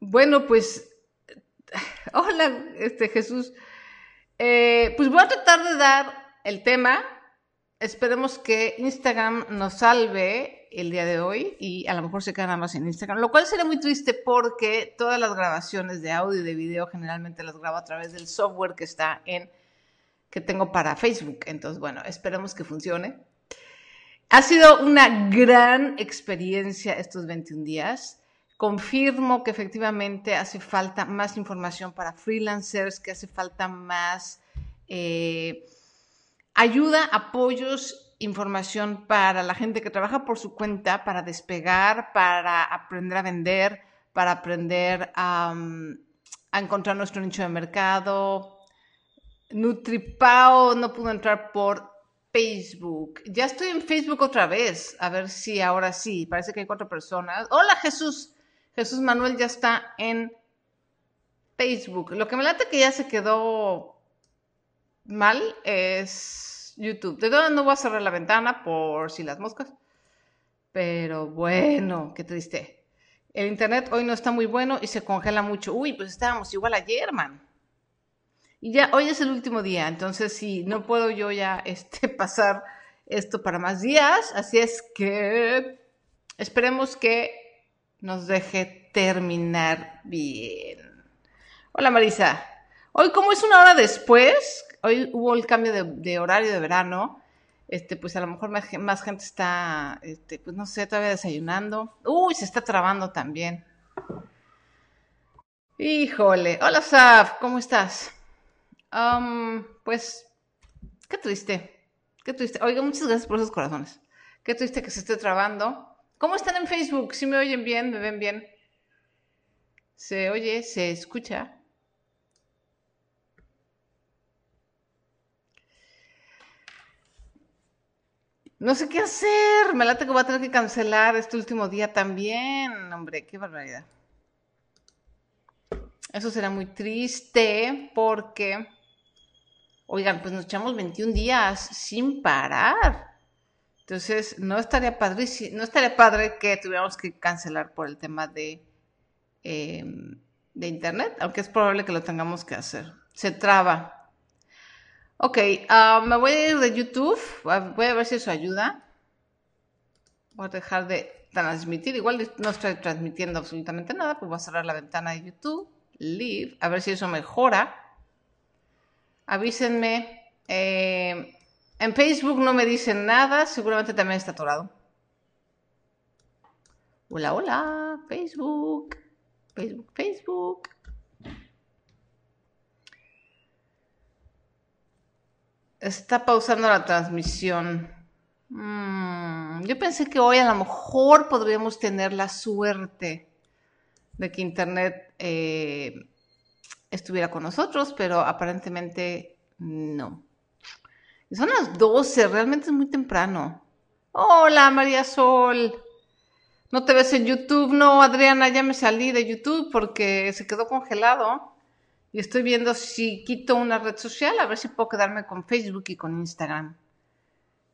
bueno, pues, hola, este Jesús. Eh, pues voy a tratar de dar el tema. Esperemos que Instagram nos salve el día de hoy y a lo mejor se queda nada más en Instagram, lo cual sería muy triste porque todas las grabaciones de audio y de video generalmente las grabo a través del software que está en que tengo para Facebook. Entonces, bueno, esperemos que funcione. Ha sido una gran experiencia estos 21 días. Confirmo que efectivamente hace falta más información para freelancers, que hace falta más eh, ayuda, apoyos, información para la gente que trabaja por su cuenta, para despegar, para aprender a vender, para aprender a, a encontrar nuestro nicho de mercado. Nutripao no pudo entrar por Facebook. Ya estoy en Facebook otra vez. A ver si ahora sí. Parece que hay cuatro personas. Hola Jesús. Jesús Manuel ya está en Facebook. Lo que me late que ya se quedó mal es YouTube. De todo no voy a cerrar la ventana por si las moscas. Pero bueno, qué triste. El internet hoy no está muy bueno y se congela mucho. Uy, pues estábamos igual ayer, man. Y ya hoy es el último día, entonces si no puedo yo ya este, pasar esto para más días, así es que esperemos que nos deje terminar bien. Hola Marisa, hoy como es una hora después, hoy hubo el cambio de, horario de verano, este, pues a lo mejor más, gente está, este, pues no sé, todavía desayunando. Uy, se está trabando también. Híjole, hola Saf, ¿cómo estás? pues, qué triste, qué triste. Oiga, muchas gracias por esos corazones. Qué triste que se esté trabando. ¿Cómo están en Facebook? ¿Sí me oyen bien? ¿Me ven bien? ¿Se oye? ¿Se escucha? No sé qué hacer. Me late que voy a tener que cancelar este último día también. Hombre, qué barbaridad. Eso será muy triste porque Oigan, pues nos echamos 21 días sin parar. Entonces, no estaría padre, no estaría padre que tuviéramos que cancelar por el tema de, em, de internet, aunque es probable que lo tengamos que hacer. Se traba. Ok, ah, me voy a ir de YouTube. Voy a ver si eso ayuda. Voy a dejar de transmitir. Igual no estoy transmitiendo absolutamente nada, pues voy a cerrar la ventana de YouTube. Leave. A ver si eso mejora avísenme. Eh, en Facebook no me dicen nada, seguramente también está atorado. Hola, hola, Facebook, Facebook, Facebook. Está pausando la transmisión. Mm, yo pensé que hoy a lo mejor podríamos tener la suerte de que Internet eh, estuviera con nosotros, pero aparentemente no. Son las 12, realmente es muy temprano. Hola, María Sol. ¿No te ves en YouTube? No, Adriana, ya me salí de YouTube porque se quedó congelado. Y estoy viendo si quito una red social, a ver si puedo quedarme con Facebook y con Instagram.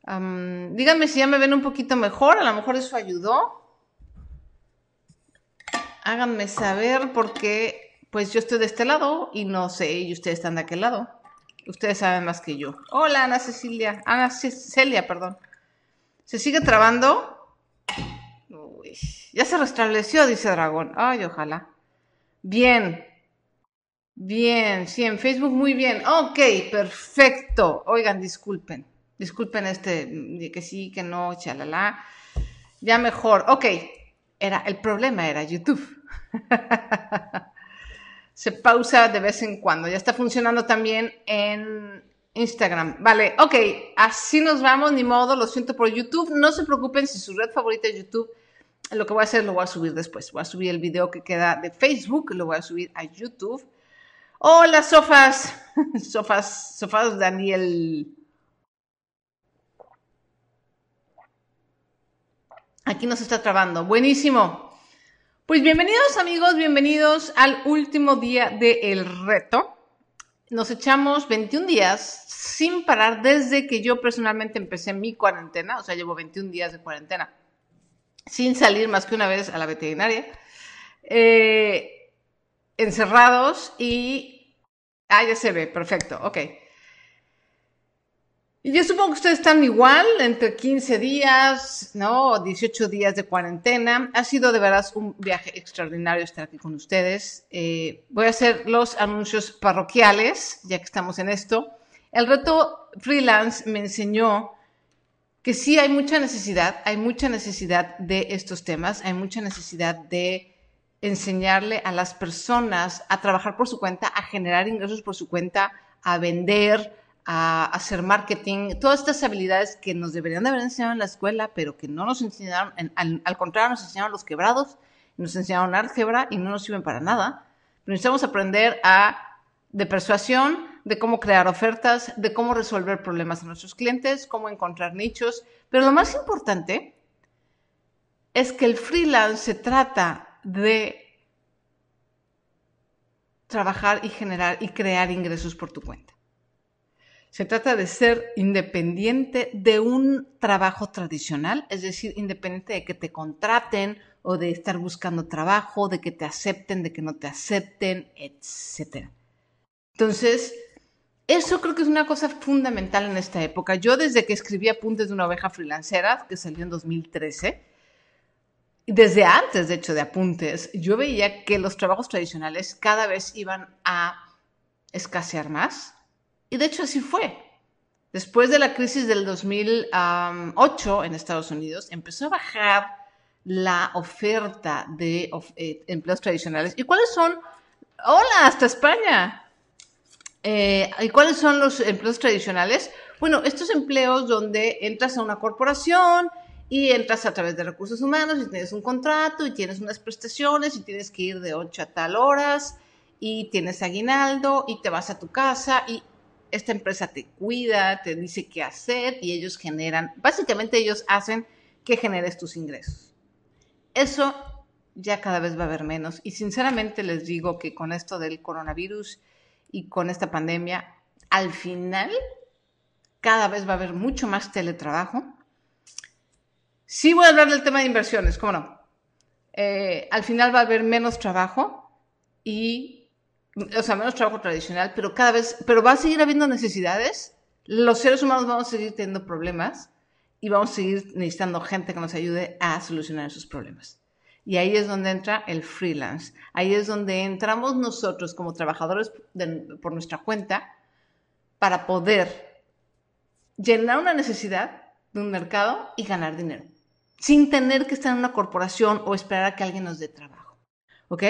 díganme si ya me ven un poquito mejor, a lo mejor eso ayudó. Háganme saber porque pues yo estoy de este lado y no sé, y ustedes están de aquel lado. Ustedes saben más que yo. Hola, Ana Cecilia. Ana Celia, perdón. ¿Se sigue trabando? Ya se restableció, dice Dragón. Ay, ojalá. Bien. Bien, sí, en Facebook muy bien. Ok, perfecto. Oigan, disculpen. Disculpen este, que sí, que no, chalala. Ya mejor. Ok, era, el problema era YouTube. se pausa de vez en cuando. Ya está funcionando también en Instagram. Vale, ok, así nos vamos, ni modo, lo siento por YouTube. No se preocupen si su red favorita es YouTube. Lo que voy a hacer lo voy a subir después. Voy a subir el video que queda de Facebook, lo voy a subir a YouTube. Hola, sofas. sofas, sofas, Daniel. Aquí nos está trabando. Buenísimo. Pues bienvenidos amigos, bienvenidos al último día del reto. Nos echamos 21 días sin parar desde que yo personalmente empecé mi cuarentena, o sea, llevo 21 días de cuarentena sin salir más que una vez a la veterinaria. Eh, encerrados y... Ah, ya se ve, perfecto, ok. Y yo supongo que ustedes están igual, entre 15 días, ¿no? 18 días de cuarentena. Ha sido de verdad un viaje extraordinario estar aquí con ustedes. Eh, voy a hacer los anuncios parroquiales, ya que estamos en esto. El reto freelance me enseñó que sí hay mucha necesidad, hay mucha necesidad de estos temas, hay mucha necesidad de enseñarle a las personas a trabajar por su cuenta, a generar ingresos por su cuenta, a vender, a hacer marketing, todas estas habilidades que nos deberían de haber enseñado en la escuela, pero que no nos enseñaron, al, contrario, nos enseñaron los quebrados, nos enseñaron álgebra y no nos sirven para nada. necesitamos aprender a, de persuasión, de cómo crear ofertas, de cómo resolver problemas a nuestros clientes, cómo encontrar nichos, pero lo más importante es que el freelance se trata de trabajar y generar y crear ingresos por tu cuenta. Se trata de ser independiente de un trabajo tradicional, es decir, independiente de que te contraten o de estar buscando trabajo, de que te acepten, de que no te acepten, etc. Entonces, eso creo que es una cosa fundamental en esta época. Yo desde que escribí Apuntes de una oveja freelancera, que salió en 2013, desde antes, de hecho, de Apuntes, yo veía que los trabajos tradicionales cada vez iban a escasear más y de hecho así fue. Después de la crisis del 2008 en Estados Unidos, empezó a bajar la oferta de eh, empleos tradicionales. ¿Y cuáles son? Hola, hasta España. Eh, ¿Y cuáles son los empleos tradicionales? Bueno, estos empleos donde entras a una corporación y entras a través de recursos humanos y tienes un contrato y tienes unas prestaciones y tienes que ir de 8 a tal horas y tienes aguinaldo y te vas a tu casa y esta empresa te cuida, te dice qué hacer y ellos generan, básicamente ellos hacen que generes tus ingresos. Eso ya cada vez va a haber menos y sinceramente les digo que con esto del coronavirus y con esta pandemia, al final cada vez va a haber mucho más teletrabajo. Sí voy a hablar del tema de inversiones, ¿cómo no? Eh, al final va a haber menos trabajo y o sea, menos trabajo tradicional, pero cada vez, pero va a seguir habiendo necesidades. Los seres humanos vamos a seguir teniendo problemas y vamos a seguir necesitando gente que nos ayude a solucionar esos problemas. Y ahí es donde entra el freelance. Ahí es donde entramos nosotros como trabajadores por nuestra cuenta para poder llenar una necesidad de un mercado y ganar dinero, sin tener que estar en una corporación o esperar a que alguien nos dé trabajo. ¿Ok?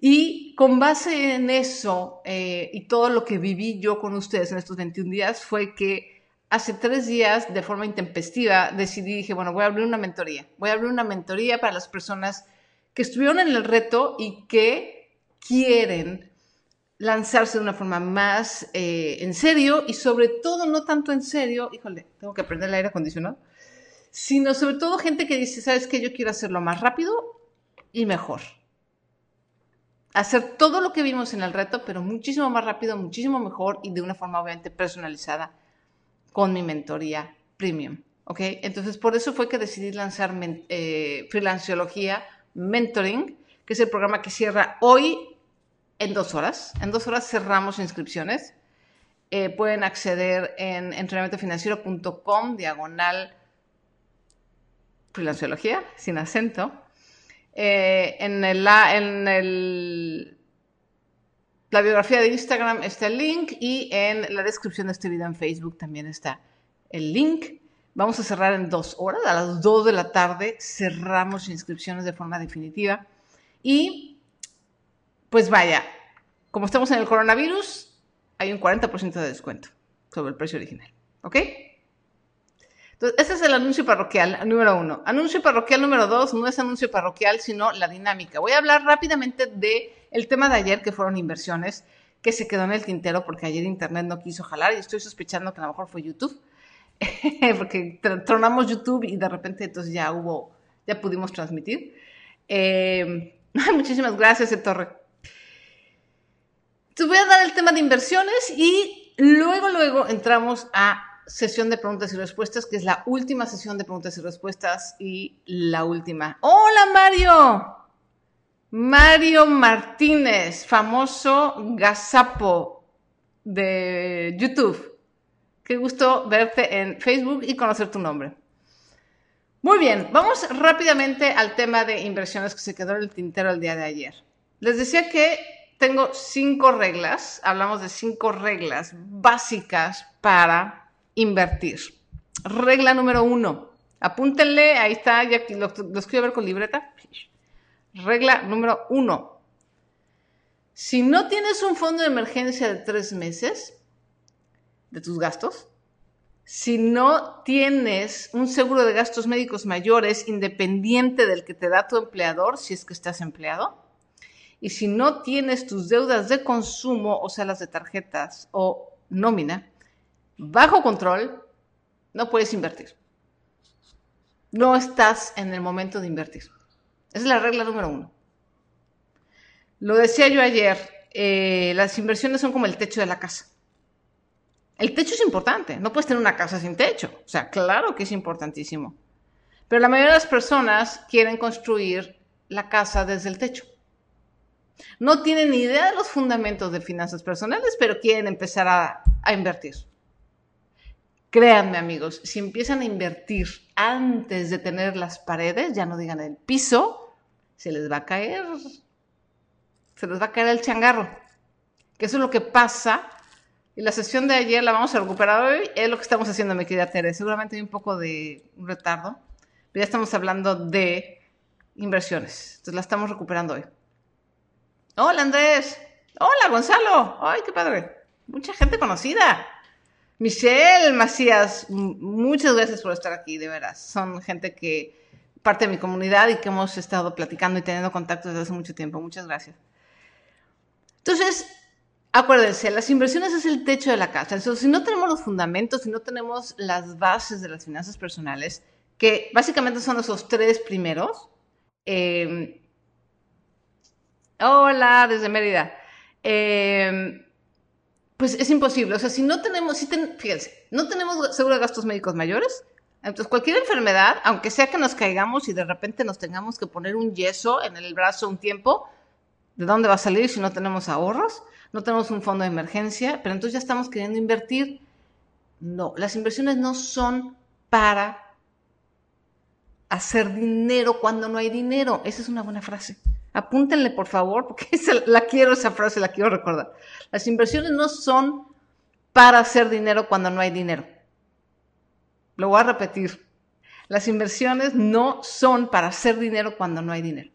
Y con base en eso eh, y todo lo que viví yo con ustedes en estos 21 días fue que hace tres días, de forma intempestiva, decidí, dije, bueno, voy a abrir una mentoría. Voy a abrir una mentoría para las personas que estuvieron en el reto y que quieren lanzarse de una forma más eh, en serio y sobre todo no tanto en serio, híjole, tengo que aprender el aire acondicionado, sino sobre todo gente que dice, ¿sabes qué? Yo quiero hacerlo más rápido y mejor hacer todo lo que vimos en el reto, pero muchísimo más rápido, muchísimo mejor y de una forma obviamente personalizada con mi mentoría premium. ¿Ok? Entonces, por eso fue que decidí lanzar eh, Freelanciología Mentoring, que es el programa que cierra hoy en dos horas. En dos horas cerramos inscripciones. Eh, pueden acceder en entrenamientofinanciero.com, diagonal Freelanciología, sin acento eh, en, el, en el, la biografía de Instagram está el link y en la descripción de este video en Facebook también está el link. Vamos a cerrar en dos horas, a las dos de la tarde cerramos inscripciones de forma definitiva. Y pues vaya, como estamos en el coronavirus, hay un 40% de descuento sobre el precio original. ¿Ok? Entonces, ese es el anuncio parroquial número uno. Anuncio parroquial número dos no es anuncio parroquial, sino la dinámica. Voy a hablar rápidamente del el tema de ayer, que fueron inversiones, que se quedó en el tintero porque ayer Internet no quiso jalar y estoy sospechando que a lo mejor fue YouTube, porque tronamos YouTube y de repente entonces ya hubo, ya pudimos transmitir. Eh, muchísimas gracias, Torre. Entonces voy a dar el tema de inversiones y luego, luego entramos a sesión de preguntas y respuestas, que es la última sesión de preguntas y respuestas y la última. Hola Mario. Mario Martínez, famoso gazapo de YouTube. Qué gusto verte en Facebook y conocer tu nombre. Muy bien, vamos rápidamente al tema de inversiones que se quedó en el tintero el día de ayer. Les decía que tengo cinco reglas, hablamos de cinco reglas básicas para invertir. Regla número uno, apúntenle, ahí está, ya lo, lo escribo ver con libreta. Regla número uno. Si no tienes un fondo de emergencia de tres meses de tus gastos, si no tienes un seguro de gastos médicos mayores independiente del que te da tu empleador, si es que estás empleado, y si no tienes tus deudas de consumo, o sea, las de tarjetas o nómina, bajo control, no puedes invertir. No estás en el momento de invertir. Esa es la regla número uno. Lo decía yo ayer, eh, las inversiones son como el techo de la casa. El techo es importante, no puedes tener una casa sin techo. O sea, claro que es importantísimo. Pero la mayoría de las personas quieren construir la casa desde el techo. No tienen ni idea de los fundamentos de finanzas personales, pero quieren empezar a, a invertir. Créanme amigos, si empiezan a invertir antes de tener las paredes, ya no digan el piso, se les va a caer, se les va a caer el changarro. Que eso es lo que pasa. Y la sesión de ayer la vamos a recuperar hoy, es lo que estamos haciendo, mi querida Tere. Seguramente hay un poco de retardo, pero ya estamos hablando de inversiones. Entonces la estamos recuperando hoy. Hola Andrés. Hola Gonzalo. Ay, qué padre. Mucha gente conocida. Michelle Macías, muchas gracias por estar aquí, de veras. Son gente que parte de mi comunidad y que hemos estado platicando y teniendo contacto desde hace mucho tiempo. Muchas gracias. Entonces, acuérdense, las inversiones es el techo de la casa. Entonces, si no tenemos los fundamentos, si no tenemos las bases de las finanzas personales, que básicamente son esos tres primeros. Eh, hola, desde Mérida. Eh, pues es imposible. O sea, si no tenemos, si fíjense, no tenemos seguro de gastos médicos mayores, entonces cualquier enfermedad, aunque sea que nos caigamos y de repente nos tengamos que poner un yeso en el brazo un tiempo, ¿de dónde va a salir si no tenemos ahorros? No tenemos un fondo de emergencia, pero entonces ya estamos queriendo invertir. No, las inversiones no son para hacer dinero cuando no hay dinero. Esa es una buena frase. Apúntenle, por favor, porque la quiero, esa frase la quiero recordar. Las inversiones no son para hacer dinero cuando no hay dinero. Lo voy a repetir. Las inversiones no son para hacer dinero cuando no hay dinero.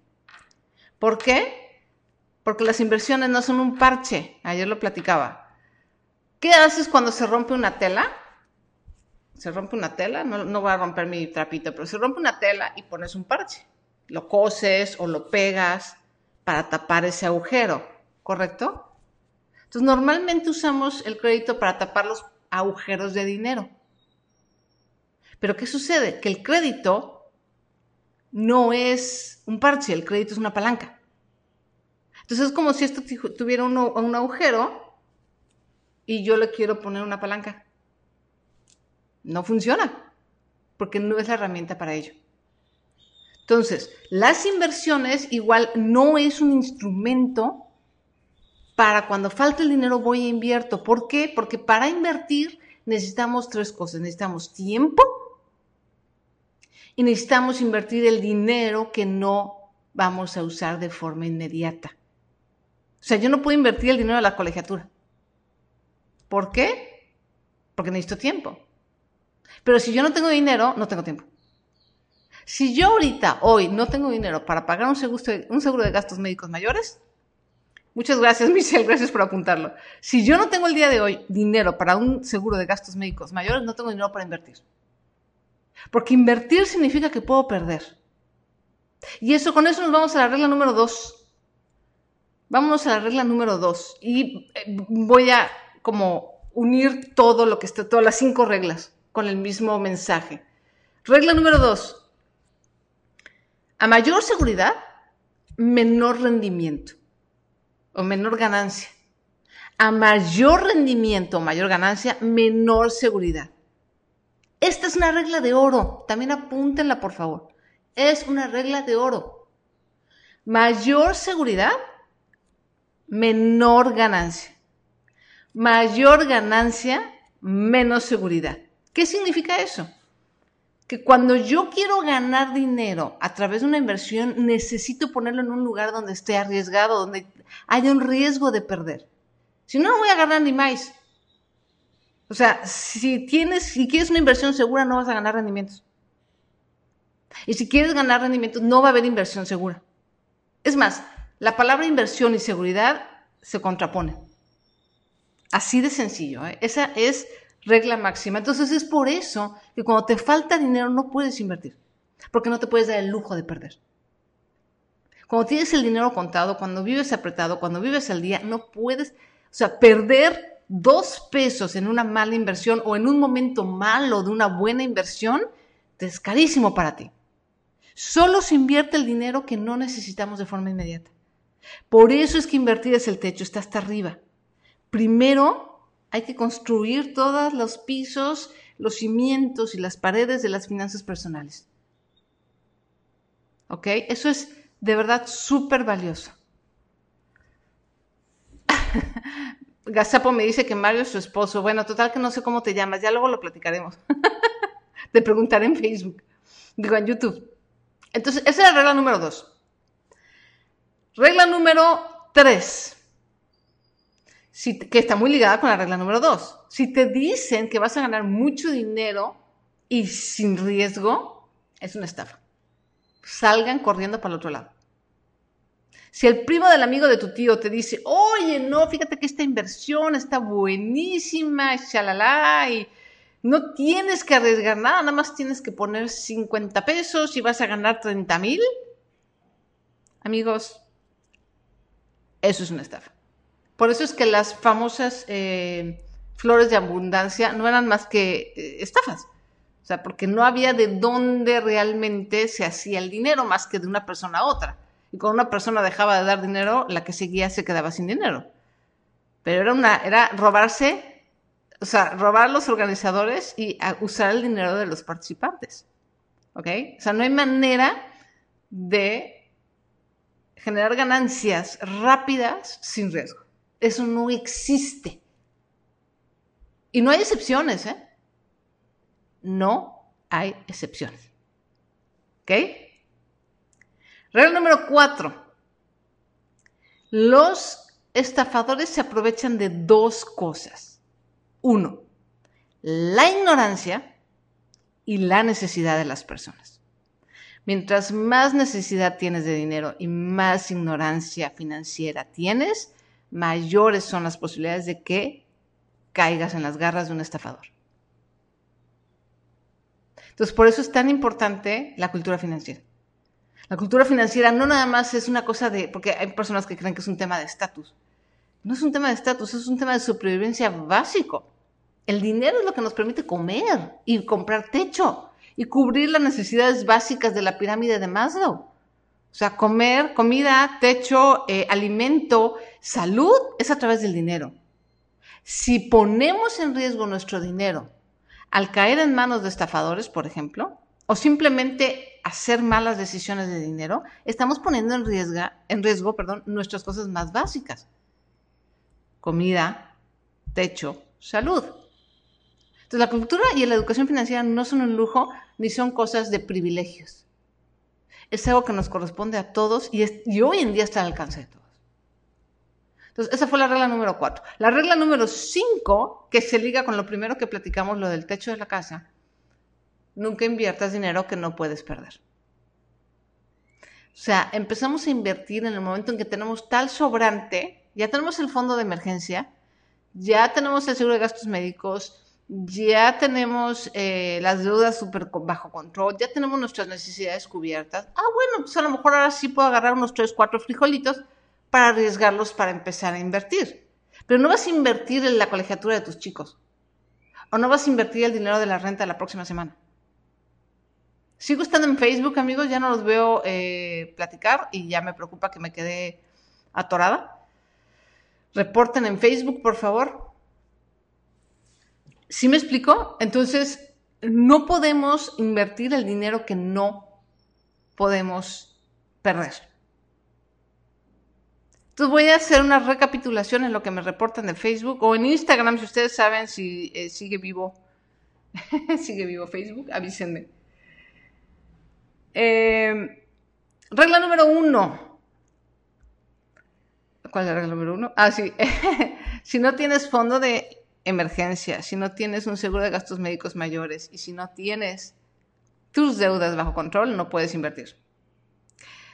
¿Por qué? Porque las inversiones no son un parche. Ayer lo platicaba. ¿Qué haces cuando se rompe una tela? Se rompe una tela, no, no voy a romper mi trapito, pero se rompe una tela y pones un parche lo coses o lo pegas para tapar ese agujero, ¿correcto? Entonces, normalmente usamos el crédito para tapar los agujeros de dinero. Pero ¿qué sucede? Que el crédito no es un parche, el crédito es una palanca. Entonces es como si esto tuviera un, un agujero y yo le quiero poner una palanca. No funciona, porque no es la herramienta para ello. Entonces, las inversiones igual no es un instrumento para cuando falta el dinero voy a invierto. ¿Por qué? Porque para invertir necesitamos tres cosas. Necesitamos tiempo y necesitamos invertir el dinero que no vamos a usar de forma inmediata. O sea, yo no puedo invertir el dinero de la colegiatura. ¿Por qué? Porque necesito tiempo. Pero si yo no tengo dinero, no tengo tiempo. Si yo ahorita, hoy, no tengo dinero para pagar un seguro, de gastos médicos mayores, muchas gracias, Michelle, gracias por apuntarlo. Si yo no tengo el día de hoy dinero para un seguro de gastos médicos mayores, no tengo dinero para invertir. Porque invertir significa que puedo perder. Y eso, con eso nos vamos a la regla número dos. Vámonos a la regla número dos. Y eh, voy a como unir todo lo que está, todas las cinco reglas con el mismo mensaje. Regla número dos. A mayor seguridad, menor rendimiento o menor ganancia. A mayor rendimiento o mayor ganancia, menor seguridad. Esta es una regla de oro. También apúntenla, por favor. Es una regla de oro. Mayor seguridad, menor ganancia. Mayor ganancia, menos seguridad. ¿Qué significa eso? Que cuando yo quiero ganar dinero a través de una inversión, necesito ponerlo en un lugar donde esté arriesgado, donde haya un riesgo de perder. Si no, no voy a ganar ni más. O sea, si tienes, si quieres una inversión segura, no vas a ganar rendimientos. Y si quieres ganar rendimientos, no va a haber inversión segura. Es más, la palabra inversión y seguridad se contraponen. Así de sencillo. ¿eh? Esa es regla máxima. Entonces es por eso que cuando te falta dinero no puedes invertir, porque no te puedes dar el lujo de perder. Cuando tienes el dinero contado, cuando vives apretado, cuando vives al día, no puedes, o sea, perder dos pesos en una mala inversión o en un momento malo de una buena inversión, es carísimo para ti. Solo se invierte el dinero que no necesitamos de forma inmediata. Por eso es que invertir es el techo, está hasta arriba. Primero hay que construir todos los pisos, los cimientos y las paredes de las finanzas personales. ¿Ok? Eso es de verdad súper valioso. Gazapo me dice que Mario es su esposo. Bueno, total que no sé cómo te llamas, ya luego lo platicaremos. te preguntaré en Facebook, digo en YouTube. Entonces, esa es la regla número dos. Regla número tres, que está muy ligada con la regla número dos. Si te dicen que vas a ganar mucho dinero y sin riesgo, es una estafa. Salgan corriendo para el otro lado. Si el primo del amigo de tu tío te dice, oye, no, fíjate que esta inversión está buenísima, shalala, y no tienes que arriesgar nada, nada más tienes que poner 50 pesos y vas a ganar 30 mil. Amigos, eso es una estafa. Por eso es que las famosas eh, flores de abundancia no eran más que eh, estafas. O sea, porque no había de dónde realmente se hacía el dinero más que de una persona a otra y cuando una persona dejaba de dar dinero, la que seguía se quedaba sin dinero. Pero era una, era robarse, o sea, robar los organizadores y usar el dinero de los participantes. ¿Ok? O sea, no hay manera de generar ganancias rápidas sin riesgo. Eso no existe. Y no hay excepciones, ¿eh? No hay excepciones. ¿Ok? Regla número cuatro. Los estafadores se aprovechan de dos cosas. Uno, la ignorancia y la necesidad de las personas. Mientras más necesidad tienes de dinero y más ignorancia financiera tienes, mayores son las posibilidades de que caigas en las garras de un estafador. Entonces, por eso es tan importante la cultura financiera. La cultura financiera no nada más es una cosa de, porque hay personas que creen que es un tema de estatus. No es un tema de estatus, es un tema de supervivencia básico. El dinero es lo que nos permite comer y comprar techo y cubrir las necesidades básicas de la pirámide de Maslow. O sea, comer, comida, techo, eh, alimento, salud es a través del dinero. Si ponemos en riesgo nuestro dinero al caer en manos de estafadores, por ejemplo, o simplemente hacer malas decisiones de dinero, estamos poniendo en riesgo, en riesgo perdón, nuestras cosas más básicas. Comida, techo, salud. Entonces la cultura y la educación financiera no son un lujo ni son cosas de privilegios. Es algo que nos corresponde a todos y, y hoy en día está al alcance de todos. Entonces, esa fue la regla número cuatro. La regla número cinco, que se liga con lo primero que platicamos, lo del techo de la casa, nunca inviertas dinero que no puedes perder. O sea, empezamos a invertir en el momento en que tenemos tal sobrante, ya tenemos el fondo de emergencia, ya tenemos el seguro de gastos médicos, ya tenemos eh, las deudas súper bajo control, ya tenemos nuestras necesidades cubiertas. Ah, bueno, pues a lo mejor ahora sí puedo agarrar unos 3, 4 frijolitos para arriesgarlos para empezar a invertir. Pero no vas a invertir en la colegiatura de tus chicos. O no vas a invertir el dinero de la renta la próxima semana. Sigo estando en Facebook, amigos, ya no los veo eh, platicar y ya me preocupa que me quede atorada. Reporten en Facebook, por favor. ¿Sí me explico? Entonces, no podemos invertir el dinero que no podemos perder. Entonces voy a hacer una recapitulación en lo que me reportan de Facebook o en Instagram, si ustedes saben si eh, sigue vivo. sigue vivo Facebook, avísenme. Eh, regla número uno. ¿Cuál es la regla número uno? Ah, sí. si no tienes fondo de emergencia, si no tienes un seguro de gastos médicos mayores y si no tienes tus deudas bajo control, no puedes invertir.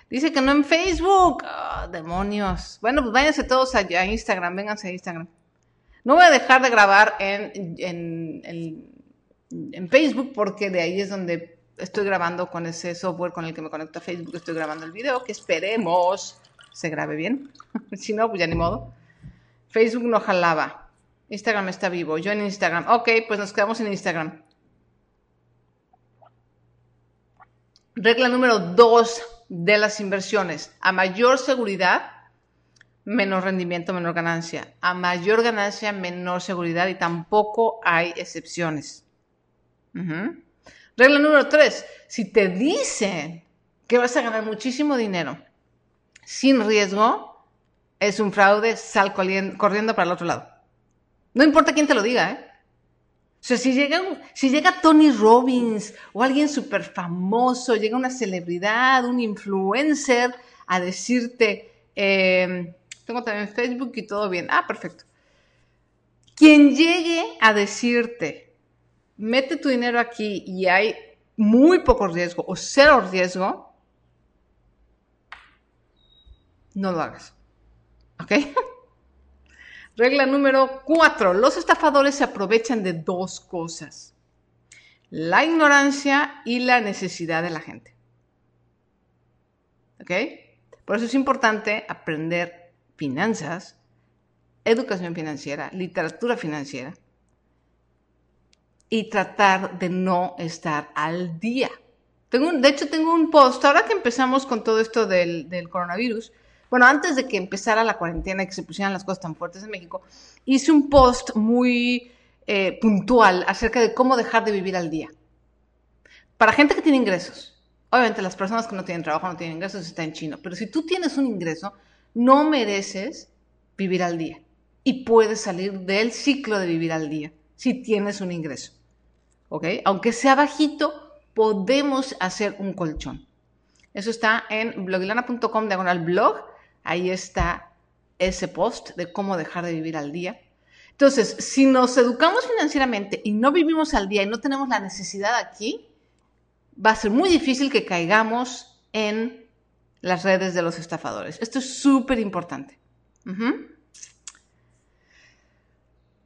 Dice que no en Facebook. Ah, demonios. Bueno, pues váyanse todos a, Instagram, vénganse a Instagram. No voy a dejar de grabar en, en, Facebook porque de ahí es donde estoy grabando con ese software con el que me conecto a Facebook. Estoy grabando el video que esperemos se grabe bien. si no, pues ya ni modo. Facebook no jalaba. Instagram está vivo. Yo en Instagram. Ok, pues nos quedamos en Instagram. Regla número dos de las inversiones. A mayor seguridad, menor rendimiento, menor ganancia. A mayor ganancia, menor seguridad y tampoco hay excepciones. Regla número tres. Si te dicen que vas a ganar muchísimo dinero sin riesgo, es un fraude, sal corriendo para el otro lado. No importa quién te lo diga, ¿eh? O sea, si llega, si llega Tony Robbins o alguien súper famoso, llega una celebridad, un influencer a decirte, em, tengo también Facebook y todo bien. Ah, perfecto. Quien llegue a decirte, mete tu dinero aquí y hay muy poco riesgo o cero riesgo, no lo hagas. ¿Ok? Regla número cuatro. Los estafadores se aprovechan de dos cosas. La ignorancia y la necesidad de la gente. ¿Ok? Por eso es importante aprender finanzas, educación financiera, literatura financiera y tratar de no estar al día. De hecho, tengo un post, ahora que empezamos con todo esto del coronavirus, bueno, antes de que empezara la cuarentena y que se pusieran las cosas tan fuertes en México, hice un post muy eh, puntual acerca de cómo dejar de vivir al día. Para gente que tiene ingresos. Obviamente las personas que no tienen trabajo, no tienen ingresos, está en chino. Pero si tú tienes un ingreso, no mereces vivir al día. Y puedes salir del ciclo de vivir al día si tienes un ingreso. ¿Ok? Aunque sea bajito, podemos hacer un colchón. Eso está en blogilana.com diagonal blog Ahí está ese post de cómo dejar de vivir al día. Entonces, si nos educamos financieramente y no vivimos al día y no tenemos la necesidad aquí, va a ser muy difícil que caigamos en las redes de los estafadores. Esto es súper importante.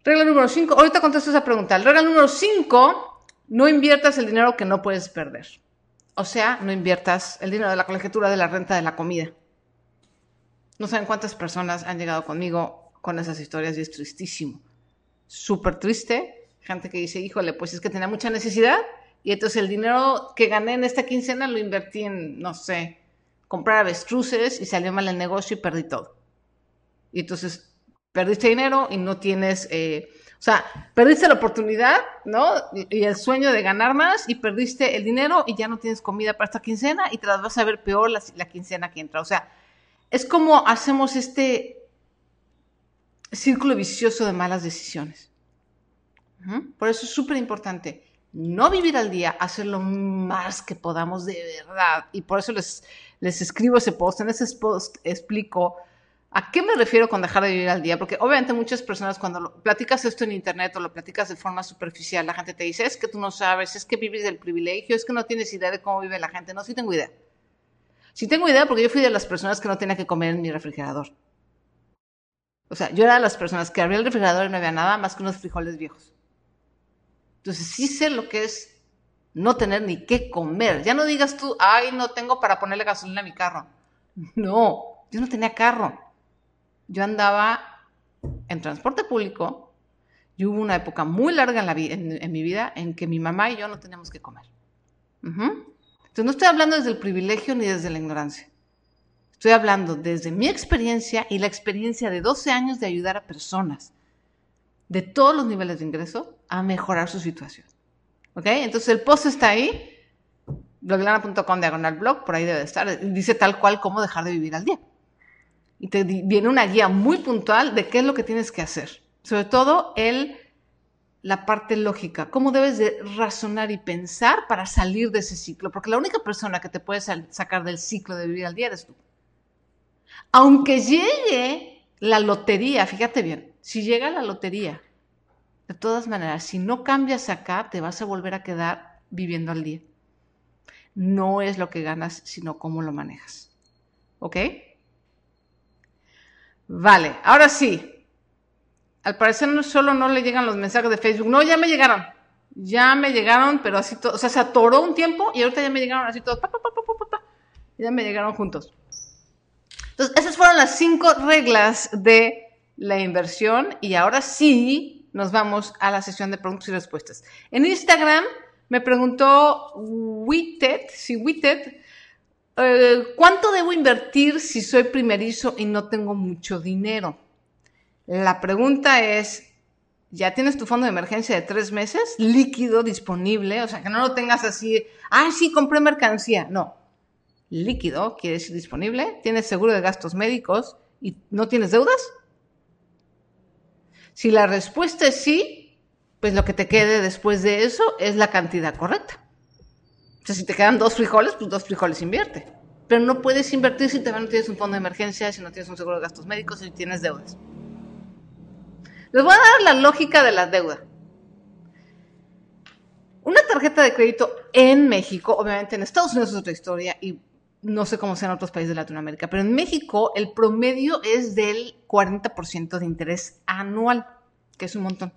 Regla número 5. Ahorita contesto esa pregunta. Regla número 5. No inviertas el dinero que no puedes perder. O sea, no inviertas el dinero de la colegiatura, de la renta, de la comida. No saben cuántas personas han llegado conmigo con esas historias y es tristísimo. Súper triste. Gente que dice, híjole, pues es que tenía mucha necesidad y entonces el dinero que gané en esta quincena lo invertí en, no sé, comprar avestruces y salió mal el negocio y perdí todo. Y entonces perdiste dinero y no tienes, eh, o sea, perdiste la oportunidad, ¿no? Y, el sueño de ganar más y perdiste el dinero y ya no tienes comida para esta quincena y te las vas a ver peor la, la quincena que entra. O sea, es como hacemos este círculo vicioso de malas decisiones. Por eso es súper importante no vivir al día, hacer lo más que podamos de verdad. Y por eso les, les escribo ese post. En ese post explico a qué me refiero con dejar de vivir al día. Porque obviamente muchas personas cuando lo, platicas esto en internet o lo platicas de forma superficial, la gente te dice, es que tú no sabes, es que vives del privilegio, es que no tienes idea de cómo vive la gente. No, sí tengo idea. Sí tengo idea porque yo fui de las personas que no tenía que comer en mi refrigerador. O sea, yo era de las personas que abría el refrigerador y no había nada más que unos frijoles viejos. Entonces sí sé lo que es no tener ni qué comer. Ya no digas tú, ay, no tengo para ponerle gasolina a mi carro. No, yo no tenía carro. Yo andaba en transporte público y hubo una época muy larga en, mi vida en que mi mamá y yo no teníamos que comer. Entonces no estoy hablando desde el privilegio ni desde la ignorancia. Estoy hablando desde mi experiencia y la experiencia de 12 años de ayudar a personas de todos los niveles de ingreso a mejorar su situación. ¿Ok? Entonces el post está ahí, bloglana.com diagonal blog, por ahí debe estar. Dice tal cual cómo dejar de vivir al día. y te viene una guía muy puntual de qué es lo que tienes que hacer. Sobre todo el, la parte lógica, cómo debes de razonar y pensar para salir de ese ciclo, porque la única persona que te puede sacar del ciclo de vivir al día eres tú. Aunque llegue la lotería, fíjate bien, si llega la lotería, de todas maneras, si no cambias acá, te vas a volver a quedar viviendo al día. No es lo que ganas, sino cómo lo manejas. ¿Ok? Vale, ahora sí. Al parecer no solo no le llegan los mensajes de Facebook, no, ya me llegaron. Ya me llegaron, pero así todo, o sea, se atoró un tiempo y ahorita ya me llegaron así todos. ya me llegaron juntos. Entonces, esas fueron las cinco reglas de la inversión y ahora sí nos vamos a la sesión de preguntas y respuestas. En Instagram me preguntó Witted, si Witted, eh, ¿cuánto debo invertir si soy primerizo y no tengo mucho dinero? La pregunta es, ¿ya tienes tu fondo de emergencia de tres meses líquido disponible? O sea, que no lo tengas así, ah, sí, compré mercancía. No, líquido quiere decir disponible. ¿Tienes seguro de gastos médicos y no tienes deudas? Si la respuesta es sí, pues lo que te quede después de eso es la cantidad correcta. O sea, si te quedan dos frijoles, pues dos frijoles invierte. Pero no puedes invertir si también no tienes un fondo de emergencia, si no tienes un seguro de gastos médicos, si tienes deudas. Les voy a dar la lógica de la deuda. Una tarjeta de crédito en México, obviamente en Estados Unidos es otra historia y no sé cómo sea en otros países de Latinoamérica, pero en México el promedio es del 40% de interés anual, que es un montón.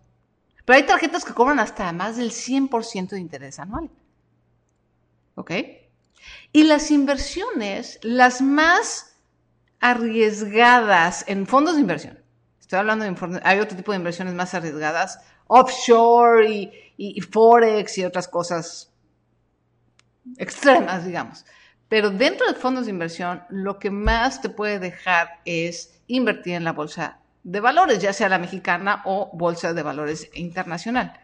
Pero hay tarjetas que cobran hasta más del 100% de interés anual. ¿Ok? Y las inversiones, las más arriesgadas en fondos de inversión, estoy hablando de hay otro tipo de inversiones más arriesgadas, offshore y, y forex y otras cosas extremas, digamos. Pero dentro de fondos de inversión, lo que más te puede dejar es invertir en la bolsa de valores, ya sea la mexicana o bolsa de valores internacional.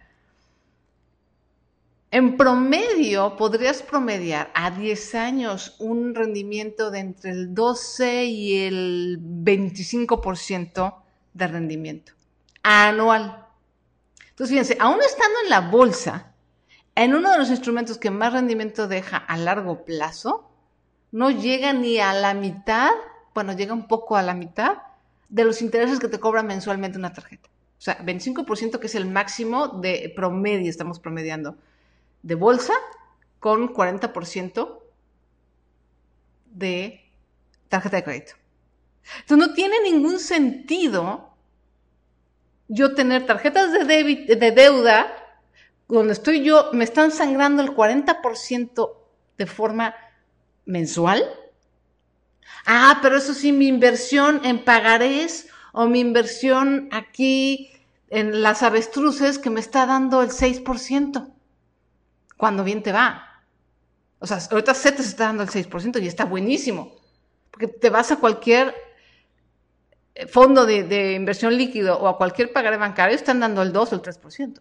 En promedio, podrías promediar a 10 años un rendimiento de entre el 12 y el 25% de rendimiento anual. Entonces, fíjense, aún estando en la bolsa, en uno de los instrumentos que más rendimiento deja a largo plazo, no llega ni a la mitad, bueno, llega un poco a la mitad de los intereses que te cobra mensualmente una tarjeta. O sea, 25% que es el máximo de promedio, estamos promediando de bolsa con 40% de tarjeta de crédito. Entonces no tiene ningún sentido yo tener tarjetas de, de deuda donde estoy yo, me están sangrando el 40% de forma mensual. Ah, pero eso sí, mi inversión en pagarés o mi inversión aquí en las avestruces que me está dando el 6% cuando bien te va. O sea, ahorita se te está dando el 6% y está buenísimo. Porque te vas a cualquier fondo de, inversión líquido o a cualquier pagaré bancario, están dando el 2 o el 3%.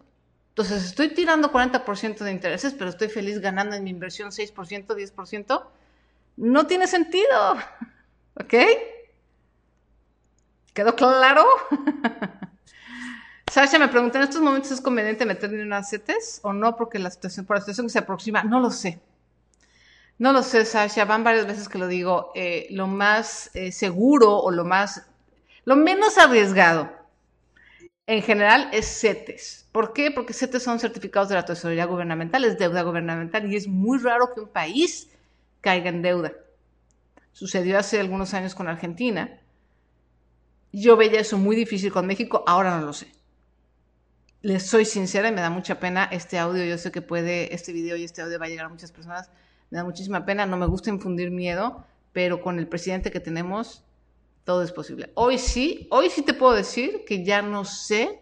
Entonces, estoy tirando 40% de intereses, pero estoy feliz ganando en mi inversión 6%, 10%. No tiene sentido. ¿Ok? ¿Quedó claro? Sasha me pregunta, ¿en estos momentos es conveniente meter unas CETES o no? Porque la situación, por la situación que se aproxima, no lo sé. No lo sé, Sasha, van varias veces que lo digo. Eh, lo más eh, seguro o lo más, lo menos arriesgado en general es CETES. ¿Por qué? Porque CETES son certificados de la tesorería gubernamental, es deuda gubernamental y es muy raro que un país caiga en deuda. Sucedió hace algunos años con Argentina. Yo veía eso muy difícil con México, ahora no lo sé les soy sincera y me da mucha pena este audio. Yo sé que puede, este video y este audio va a llegar a muchas personas. Me da muchísima pena. No me gusta infundir miedo, pero con el presidente que tenemos, todo es posible. Hoy sí, hoy sí te puedo decir que ya no sé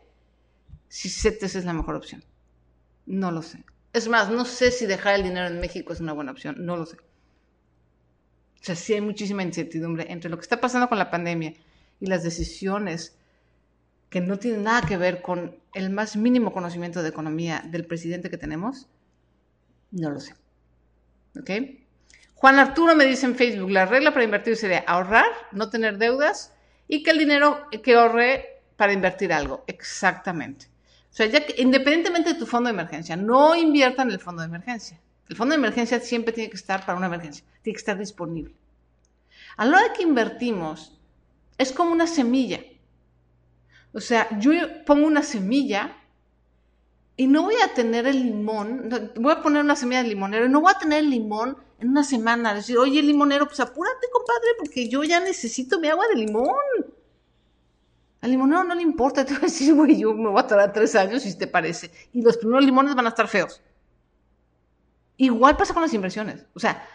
si CETES es la mejor opción. No lo sé. Es más, no sé si dejar el dinero en México es una buena opción. No lo sé. O sea, sí hay muchísima incertidumbre entre lo que está pasando con la pandemia y las decisiones que no tiene nada que ver con el más mínimo conocimiento de economía del presidente que tenemos, no lo sé. ¿Ok? Juan Arturo me dice en Facebook, la regla para invertir sería ahorrar, no tener deudas y que el dinero que ahorre para invertir algo. Exactamente. O sea, ya que independientemente de tu fondo de emergencia, no inviertan en el fondo de emergencia. El fondo de emergencia siempre tiene que estar para una emergencia, tiene que estar disponible. A la hora que invertimos, es como una semilla. O sea, yo pongo una semilla y no voy a tener el limón, voy a poner una semilla de limonero y no voy a tener el limón en una semana. Decir, oye, limonero, pues apúrate, compadre, porque yo ya necesito mi agua de limón. Al limonero no le importa, te voy a decir, güey, yo me voy a tardar tres años si te parece. Y los primeros limones van a estar feos. Igual pasa con las inversiones. O sea,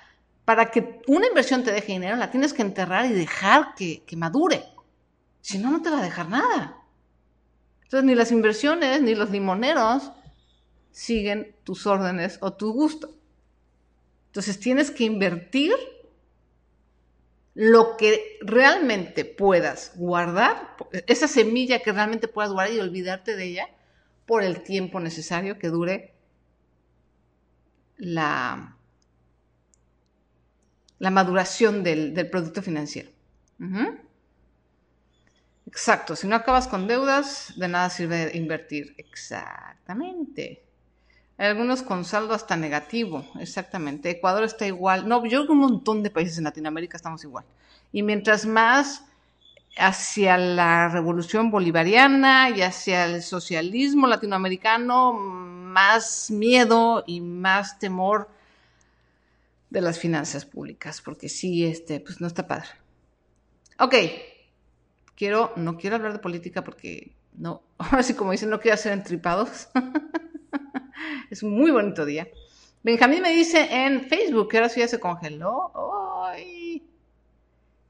para que una inversión te deje dinero, la tienes que enterrar y dejar que, que madure. Si no, no te va a dejar nada. Entonces, ni las inversiones ni los limoneros siguen tus órdenes o tu gusto. Entonces, tienes que invertir lo que realmente puedas guardar, esa semilla que realmente puedas guardar y olvidarte de ella por el tiempo necesario que dure la, la maduración del, producto financiero. Exacto, si no acabas con deudas, de nada sirve invertir. Exactamente. Algunos con saldo hasta negativo, exactamente. Ecuador está igual. No, yo creo que un montón de países en Latinoamérica estamos igual. Y mientras más hacia la revolución bolivariana y hacia el socialismo latinoamericano, más miedo y más temor de las finanzas públicas, porque sí, este, pues no está padre. Ok, quiero, no quiero hablar de política porque no, ahora sí como dicen, no quiero hacer entripados. es un muy bonito día. Benjamín me dice en Facebook que ahora sí ya se congeló. Ay.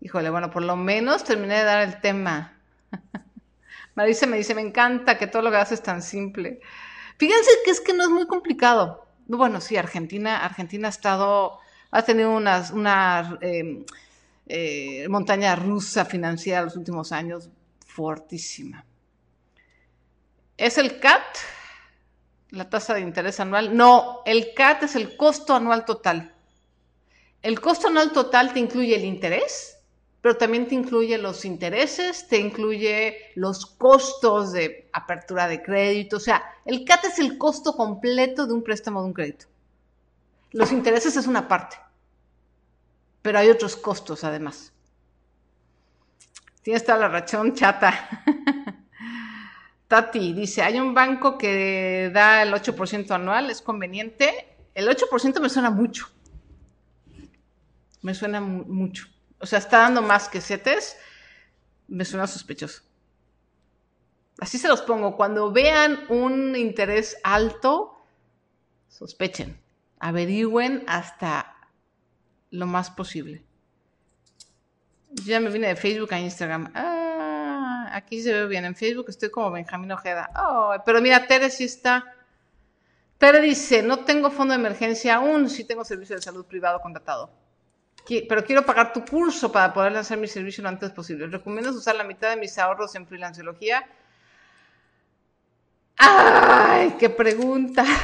Híjole, bueno, por lo menos terminé de dar el tema. Marisa me dice, me encanta que todo lo que haces es tan simple. Fíjense que es que no es muy complicado. Bueno, sí, Argentina, Argentina ha estado, ha tenido una em, eh, montaña rusa financiera los últimos años fortísima. ¿Es el CAT la tasa de interés anual? No, el CAT es el costo anual total. El costo anual total te incluye el interés, pero también te incluye los intereses, te incluye los costos de apertura de crédito. O sea, el CAT es el costo completo de un préstamo de un crédito. Los intereses es una parte pero hay otros costos además. Tienes toda la rachón chata. Tati dice, hay un banco que da el 8% anual, es conveniente. El 8% me suena mucho. Me suena mucho. O sea, está dando más que CETES, me suena sospechoso. Así se los pongo. Cuando vean un interés alto, sospechen, averigüen hasta lo más posible. Ya me vine de Facebook a Instagram. Ah, aquí se ve bien. En Facebook estoy como Benjamín Ojeda. pero mira, Tere sí está. Tere dice, no tengo fondo de emergencia aún, sí tengo servicio de salud privado contratado. Pero quiero pagar tu curso para poder lanzar mi servicio lo antes posible. ¿Recomiendas usar la mitad de mis ahorros en freelanciología? ¡Ay, qué pregunta!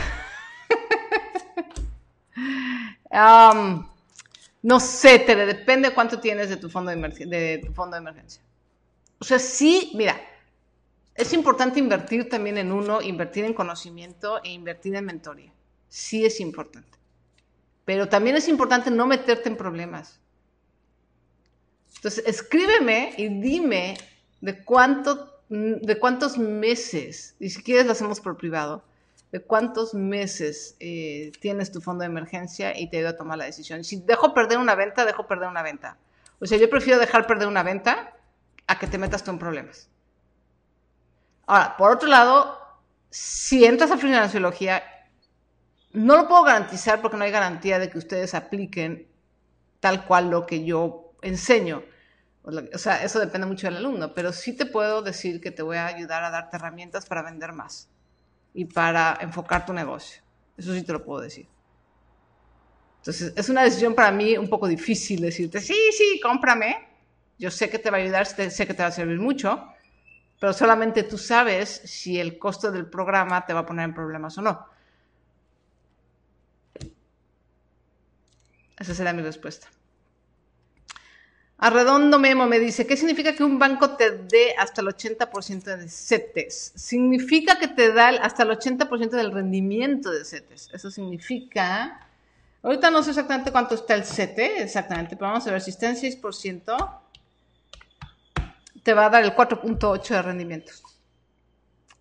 No sé, te depende cuánto tienes de tu fondo de, de tu fondo de emergencia. O sea, sí, mira, es importante invertir también en uno, invertir en conocimiento e invertir en mentoría. Sí es importante. Pero también es importante no meterte en problemas. Entonces, escríbeme y dime de cuánto, de cuántos meses, y si quieres lo hacemos por privado, de cuántos meses eh, tienes tu fondo de emergencia y te ayuda a tomar la decisión. Si dejo perder una venta, dejo perder una venta. O sea, yo prefiero dejar perder una venta a que te metas tú en problemas. Ahora, por otro lado, si entras a financiología, no lo puedo garantizar porque no hay garantía de que ustedes apliquen tal cual lo que yo enseño. O sea, eso depende mucho del alumno, pero sí te puedo decir que te voy a ayudar a darte herramientas para vender más y para enfocar tu negocio. Eso sí te lo puedo decir. Entonces, es una decisión para mí un poco difícil decirte, sí, sí, cómprame. Yo sé que te va a ayudar, sé que te va a servir mucho, pero solamente tú sabes si el costo del programa te va a poner en problemas o no. Esa será mi respuesta. Arredondo Memo me dice, ¿qué significa que un banco te dé hasta el 80% de CETES? Significa que te da hasta el 80% del rendimiento de CETES. Eso significa, ahorita no sé exactamente cuánto está el CETE, exactamente, pero vamos a ver, si está en 6%, te va a dar el 4.8 de rendimientos.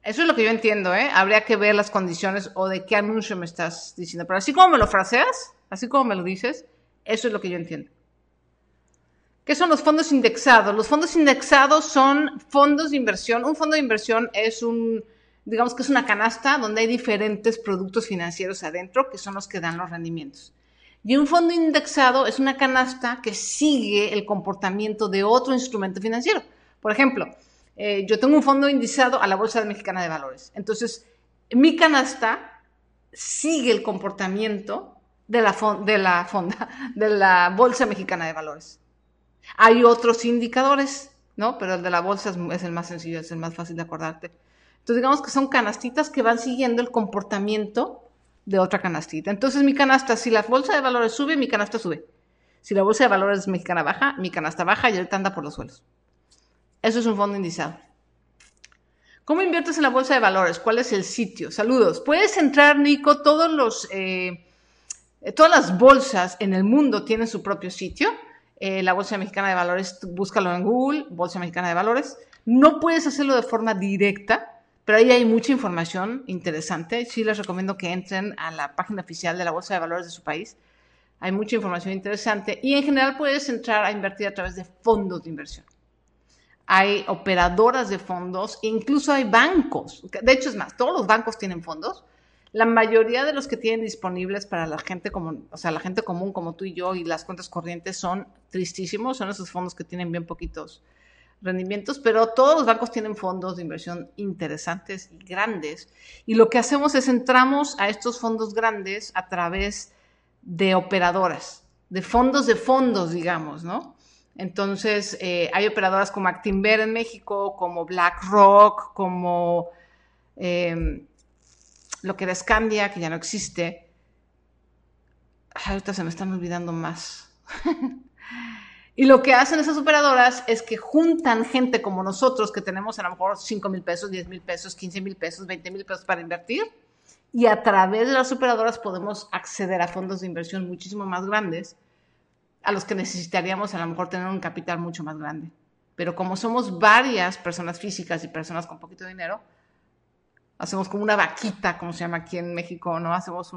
Eso es lo que yo entiendo, ¿eh? Habría que ver las condiciones o de qué anuncio me estás diciendo. Pero así como me lo fraseas, así como me lo dices, eso es lo que yo entiendo. ¿Qué son los fondos indexados? Los fondos indexados son fondos de inversión. Un fondo de inversión es un, digamos que es una canasta donde hay diferentes productos financieros adentro que son los que dan los rendimientos. Y un fondo indexado es una canasta que sigue el comportamiento de otro instrumento financiero. Por ejemplo, eh, yo tengo un fondo indexado a la Bolsa Mexicana de Valores. Entonces, mi canasta sigue el comportamiento de la, de la fonda, de la Bolsa Mexicana de Valores. Hay otros indicadores, ¿no? Pero el de la bolsa es, el más sencillo, es el más fácil de acordarte. Entonces, digamos que son canastitas que van siguiendo el comportamiento de otra canastita. Entonces, mi canasta, si la bolsa de valores sube, mi canasta sube. Si la bolsa de valores mexicana baja, mi canasta baja y ahorita anda por los suelos. Eso es un fondo indizado. ¿Cómo inviertes en la bolsa de valores? ¿Cuál es el sitio? Saludos. Puedes entrar, Nico, todos los, eh, todas las bolsas en el mundo tienen su propio sitio. Eh, la Bolsa Mexicana de Valores, búscalo en Google, Bolsa Mexicana de Valores. No puedes hacerlo de forma directa, pero ahí hay mucha información interesante. Sí les recomiendo que entren a la página oficial de la Bolsa de Valores de su país. Hay mucha información interesante y en general puedes entrar a invertir a través de fondos de inversión. Hay operadoras de fondos, incluso hay bancos. De hecho, es más, todos los bancos tienen fondos la mayoría de los que tienen disponibles para la gente común, o sea, la gente común como tú y yo y las cuentas corrientes son tristísimos, son esos fondos que tienen bien poquitos rendimientos, pero todos los bancos tienen fondos de inversión interesantes y grandes. Y lo que hacemos es entramos a estos fondos grandes a través de operadoras, de fondos de fondos, digamos, ¿no? Entonces, eh, hay operadoras como Actinver en México, como BlackRock, como... Eh, lo que era Scandia, que ya no existe. ahorita se me están olvidando más. y lo que hacen esas operadoras es que juntan gente como nosotros, que tenemos a lo mejor 5 mil pesos, 10 mil pesos, 15 mil pesos, 20 mil pesos para invertir. Y a través de las operadoras podemos acceder a fondos de inversión muchísimo más grandes, a los que necesitaríamos a lo mejor tener un capital mucho más grande. Pero como somos varias personas físicas y personas con poquito dinero, hacemos como una vaquita, como se llama aquí en México, ¿no? Hacemos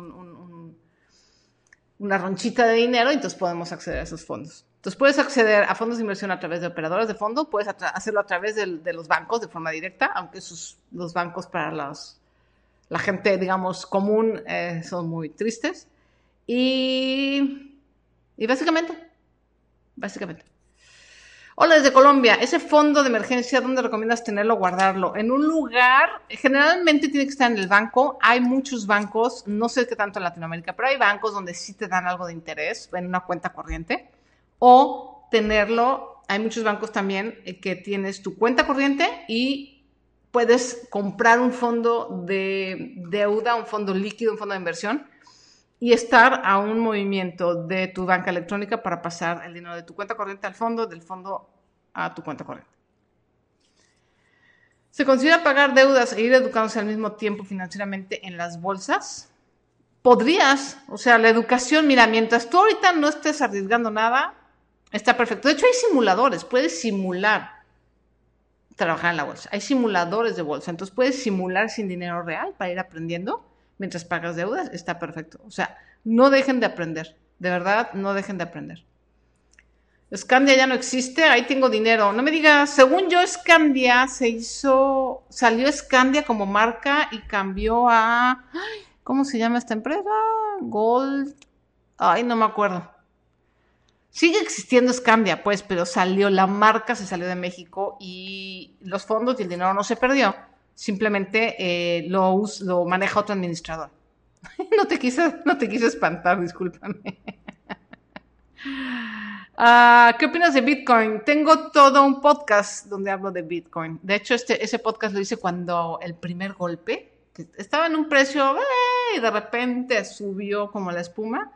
una ronchita de dinero y entonces podemos acceder a esos fondos. Entonces puedes acceder a fondos de inversión a través de operadoras de fondo, puedes hacerlo a través de, los bancos de forma directa, aunque los bancos para los, la gente, digamos, común eh, son muy tristes. Y, y básicamente, básicamente. Hola desde Colombia, ese fondo de emergencia, ¿dónde recomiendas tenerlo, guardarlo? En un lugar, generalmente tiene que estar en el banco. Hay muchos bancos, no sé qué tanto en Latinoamérica, pero hay bancos donde sí te dan algo de interés en una cuenta corriente. O tenerlo, hay muchos bancos también eh, que tienes tu cuenta corriente y puedes comprar un fondo de deuda, un fondo líquido, un fondo de inversión y estar a un movimiento de tu banca electrónica para pasar el dinero de tu cuenta corriente al fondo, del fondo a tu cuenta corriente. ¿Se considera pagar deudas e ir educándose al mismo tiempo financieramente en las bolsas? Podrías, o sea, la educación, mira, mientras tú ahorita no estés arriesgando nada, está perfecto. De hecho, hay simuladores, puedes simular trabajar en la bolsa. Hay simuladores de bolsa, entonces puedes simular sin dinero real para ir aprendiendo mientras pagas deudas, está perfecto. O sea, no dejen de aprender, de verdad, no dejen de aprender. Scandia ya no existe, ahí tengo dinero. No me digas, según yo, Scandia se hizo, salió Scandia como marca y cambió a, ¿cómo se llama esta empresa? Gold, ay, no me acuerdo. Sigue existiendo Scandia, pues, pero salió, la marca se salió de México y los fondos y el dinero no se perdió simplemente eh, lo, lo maneja otro administrador. no, te quise, no te quise espantar, discúlpame. Ah, ¿Qué opinas de Bitcoin? Tengo todo un podcast donde hablo de Bitcoin. De hecho, este, ese podcast lo hice cuando el primer golpe, estaba en un precio eh, y de repente subió como la espuma.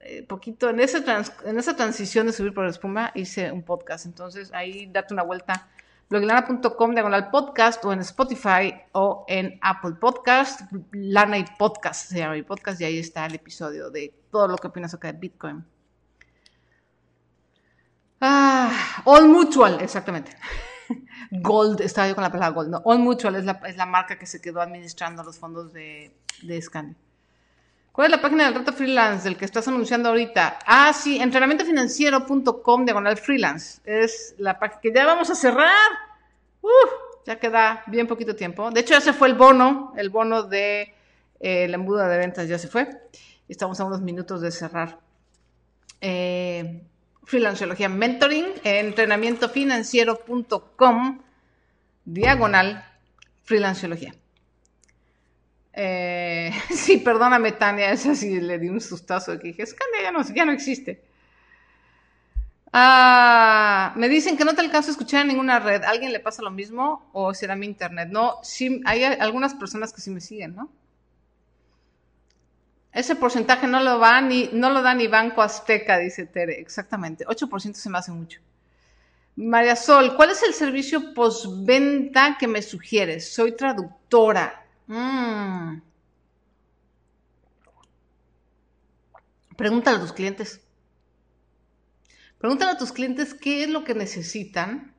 eh, poquito, en, ese en esa transición de subir por la espuma, hice un podcast. Entonces ahí date una vuelta. blogilana.com diagonal podcast o en Spotify o en Apple Podcast. Lana y Podcast se llama mi podcast y ahí está el episodio de todo lo que opinas acerca de Bitcoin. Ah, All Mutual, exactamente. Gold, estaba yo con la palabra Gold. No, All Mutual es la, marca que se quedó administrando los fondos de, de Scandi. ¿Cuál es la página del reto freelance del que estás anunciando ahorita? Ah, sí, entrenamientofinanciero.com diagonal freelance. Es la página que ya vamos a cerrar. Uf, ya queda bien poquito tiempo. De hecho, ya se fue el bono, el bono de eh, el embudo de ventas ya se fue. Estamos a unos minutos de cerrar. Eh, Freelanceología Mentoring, entrenamientofinanciero.com, diagonal, Freelanceología. Eh, sí, perdóname, Tania, es así, le di un sustazo que dije, Scandia ya no, ya no existe. Ah, me dicen que no te alcanzo a escuchar en ninguna red. ¿Alguien le pasa lo mismo o será mi internet? No, sí, hay algunas personas que sí me siguen, ¿no? Ese porcentaje no lo, va ni, no lo da ni Banco Azteca, dice Tere. Exactamente. 8% se me hace mucho. María Sol, ¿cuál es el servicio postventa que me sugieres? Soy traductora. Mm. Pregúntale a tus clientes. Pregúntale a tus clientes qué es lo que necesitan.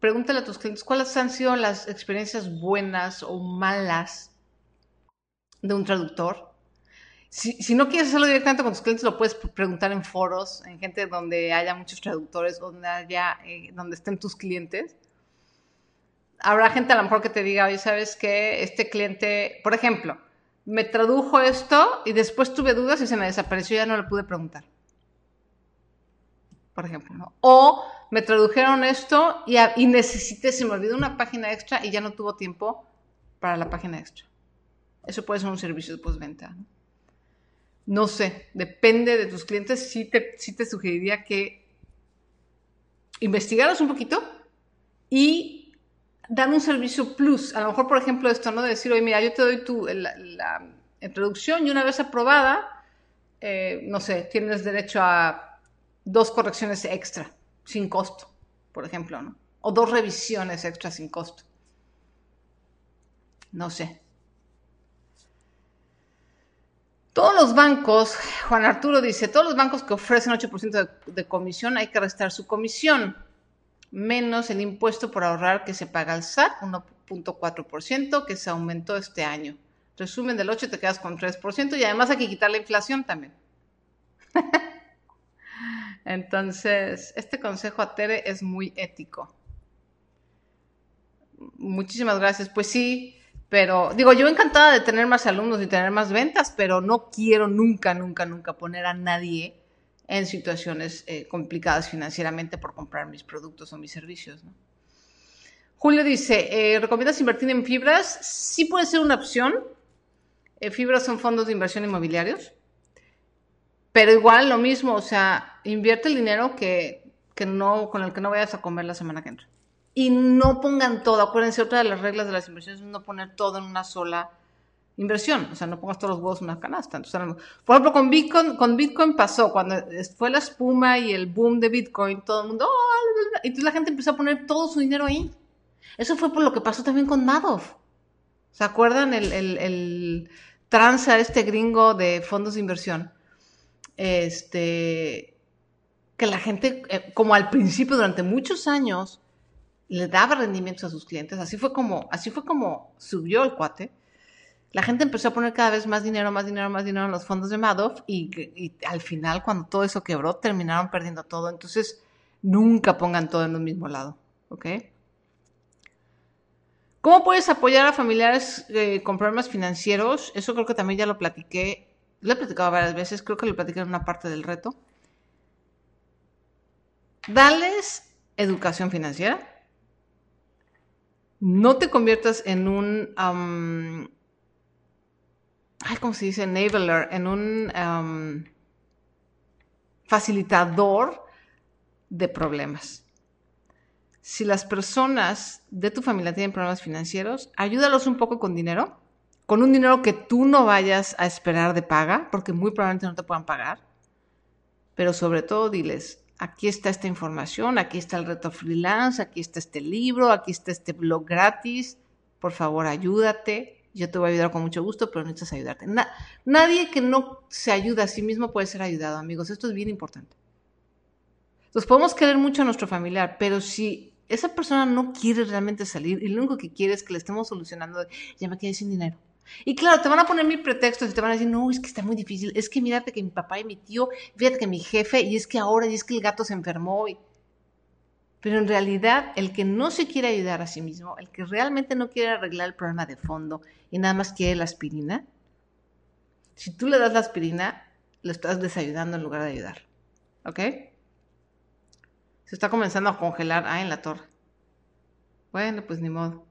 Pregúntale a tus clientes cuáles han sido las experiencias buenas o malas de un traductor si, no quieres hacerlo directamente con tus clientes, lo puedes preguntar en foros, en gente donde haya muchos traductores, donde haya, eh, donde estén tus clientes. Habrá gente a lo mejor que te diga, oye, ¿sabes qué? Este cliente, por ejemplo, me tradujo esto y después tuve dudas y se me desapareció ya no le pude preguntar. Por ejemplo. O me tradujeron esto y, y necesité, se me olvidó una página extra y ya no tuvo tiempo para la página extra. Eso puede ser un servicio de postventa. ¿no? No sé, depende de tus clientes. Sí te, te sugeriría que investigaras un poquito y dar un servicio plus. A lo mejor, por ejemplo, esto, ¿no? De decir, oye, mira, yo te doy tu, la, introducción y una vez aprobada, eh, no sé, tienes derecho a dos correcciones extra, sin costo, por ejemplo, ¿no? O dos revisiones extra sin costo. No sé. Todos los bancos, Juan Arturo dice, todos los bancos que ofrecen 8% de, comisión hay que restar su comisión, menos el impuesto por ahorrar que se paga al SAT, 1.4%, que se aumentó este año. Resumen del 8 te quedas con 3% y además hay que quitar la inflación también. Entonces, este consejo a Tere es muy ético. Muchísimas gracias. Pues sí, pero digo, yo encantada de tener más alumnos y tener más ventas, pero no quiero nunca, nunca, nunca poner a nadie en situaciones eh, complicadas financieramente por comprar mis productos o mis servicios. Julio dice, eh, ¿recomiendas invertir en fibras? Sí puede ser una opción. Eh, fibras son fondos de inversión inmobiliarios. Pero igual lo mismo, o sea, invierte el dinero que, que no, con el que no vayas a comer la semana que entra y no pongan todo. Acuérdense, otra de las reglas de las inversiones es no poner todo en una sola inversión. O sea, no pongas todos los huevos en una canasta. por ejemplo, con Bitcoin, con Bitcoin pasó, cuando fue la espuma y el boom de Bitcoin, todo el mundo, oh, y entonces la gente empezó a poner todo su dinero ahí. Eso fue por lo que pasó también con Madoff. ¿Se acuerdan el, el, el tranza este gringo de fondos de inversión? Este, que la gente, eh, como al principio, durante muchos años, le daba rendimientos a sus clientes. Así fue como, así fue como subió el cuate. La gente empezó a poner cada vez más dinero, más dinero, más dinero en los fondos de Madoff y, al final, cuando todo eso quebró, terminaron perdiendo todo. Entonces, nunca pongan todo en un mismo lado, ¿ok? ¿Cómo puedes apoyar a familiares eh, con problemas financieros? Eso creo que también ya lo platiqué, lo he platicado varias veces, creo que lo platiqué en una parte del reto. Dales educación financiera no te conviertas en un, ay, ¿cómo se dice? Enabler, en un facilitador de problemas. Si las personas de tu familia tienen problemas financieros, ayúdalos un poco con dinero, con un dinero que tú no vayas a esperar de paga, porque muy probablemente no te puedan pagar. pero sobre todo diles, aquí está esta información, aquí está el reto freelance, aquí está este libro, aquí está este blog gratis, por favor ayúdate, yo te voy a ayudar con mucho gusto, pero necesitas ayudarte. nadie que no se ayuda a sí mismo puede ser ayudado, amigos, esto es bien importante. Entonces podemos querer mucho a nuestro familiar, pero si esa persona no quiere realmente salir y lo único que quiere es que le estemos solucionando, ya me quedé sin dinero, y claro, te van a poner mil pretextos y te van a decir, no, es que está muy difícil, es que mírate que mi papá y mi tío, fíjate que mi jefe, y es que ahora, y es que el gato se enfermó. Pero en realidad, el que no se quiere ayudar a sí mismo, el que realmente no quiere arreglar el problema de fondo y nada más quiere la aspirina, si tú le das la aspirina, lo estás desayudando en lugar de ayudar. ¿Ok? Se está comenzando a congelar. Ah, en la torre. Bueno, pues ni modo.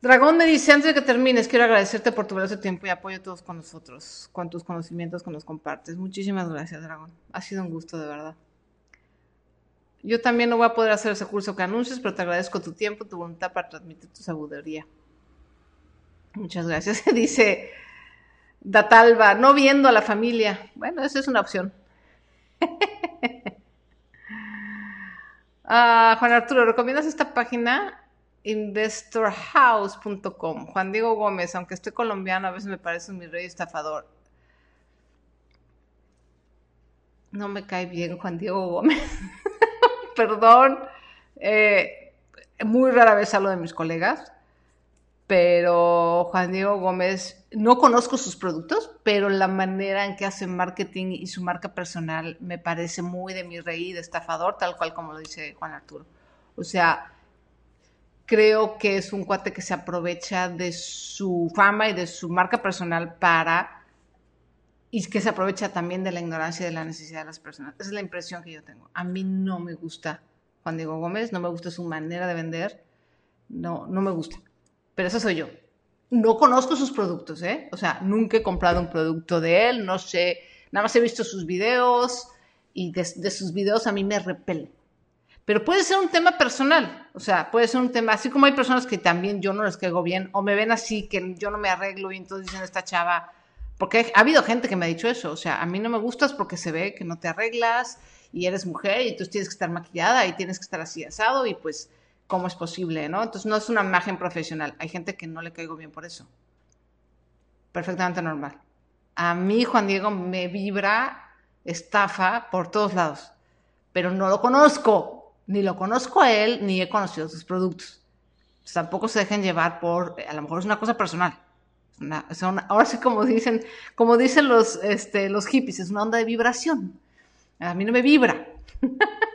Dragón me dice, antes de que termines, quiero agradecerte por tu valioso tiempo y apoyo a todos con nosotros, con tus conocimientos que nos compartes. Muchísimas gracias, Dragón. Ha sido un gusto, de verdad. Yo también no voy a poder hacer ese curso que anuncias, pero te agradezco tu tiempo, tu voluntad para transmitir tu sabiduría. Muchas gracias. Dice Datalba, no viendo a la familia. Bueno, esa es una opción. Ah, Juan Arturo, ¿recomiendas esta página? investorhouse.com. Juan Diego Gómez, aunque estoy colombiano, a veces me parece un mi rey estafador. No me cae bien Juan Diego Gómez. Perdón. Eh, muy rara vez hablo de mis colegas, pero Juan Diego Gómez, no conozco sus productos, pero la manera en que hace marketing y su marca personal me parece muy de mi rey de estafador, tal cual como lo dice Juan Arturo. O sea, creo que es un cuate que se aprovecha de su fama y de su marca personal para y que se aprovecha también de la ignorancia y de la necesidad de las personas. Esa es la impresión que yo tengo. A mí no me gusta Juan Diego Gómez, no me gusta su manera de vender, no, no me gusta. Pero eso soy yo. No conozco sus productos, ¿eh? O sea, nunca he comprado un producto de él, no sé, nada más he visto sus videos y de, sus videos a mí me repele. Pero puede ser un tema personal, o sea, puede ser un tema, así como hay personas que también yo no les caigo bien, o me ven así, que yo no me arreglo y entonces dicen esta chava, porque ha habido gente que me ha dicho eso, o sea, a mí no me gustas porque se ve que no te arreglas y eres mujer y tú tienes que estar maquillada y tienes que estar así asado y pues, ¿cómo es posible, no? Entonces no es una imagen profesional, hay gente que no le caigo bien por eso. Perfectamente normal. A mí Juan Diego me vibra estafa por todos lados, pero no lo conozco, ni lo conozco a él, ni he conocido sus productos. tampoco se dejen llevar por, a lo mejor es una cosa personal. ahora sí como dicen, como dicen los, este, los hippies, es una onda de vibración. A mí no me vibra.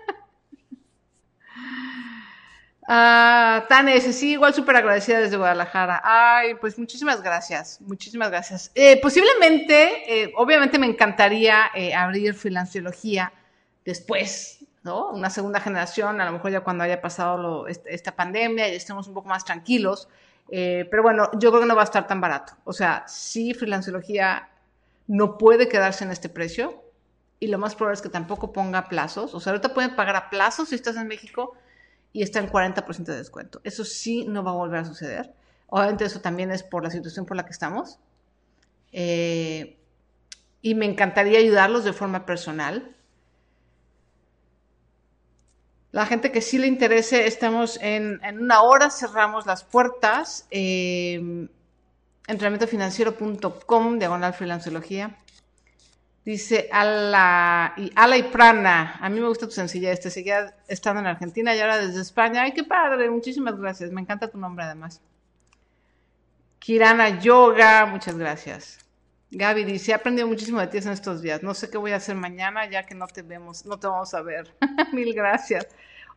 Ah, Tane, sí, igual súper agradecida desde Guadalajara. Ay, pues muchísimas gracias, muchísimas gracias. Eh, posiblemente, eh, obviamente me encantaría eh, abrir filanciología después ¿no? Una segunda generación, a lo mejor ya cuando haya pasado esta pandemia y estemos un poco más tranquilos. Eh, pero bueno, yo creo que no va a estar tan barato. O sea, sí, freelanceología no puede quedarse en este precio y lo más probable es que tampoco ponga plazos. O sea, ahorita pueden pagar a plazos si estás en México y está en 40% de descuento. Eso sí no va a volver a suceder. Obviamente eso también es por la situación por la que estamos. Eh, y me encantaría ayudarlos de forma personal. La gente que sí le interese, estamos en, una hora, cerramos las puertas. Eh, entrenamientofinanciero.com, diagonal freelanceología. Dice Ala y, Ala y Prana. A mí me gusta tu sencillez. Te seguía estando en Argentina y ahora desde España. Ay, qué padre. Muchísimas gracias. Me encanta tu nombre además. Kirana Yoga. Muchas gracias. Gaby dice, he aprendido muchísimo de ti en estos días. No sé qué voy a hacer mañana ya que no te vemos, no te vamos a ver. Mil gracias.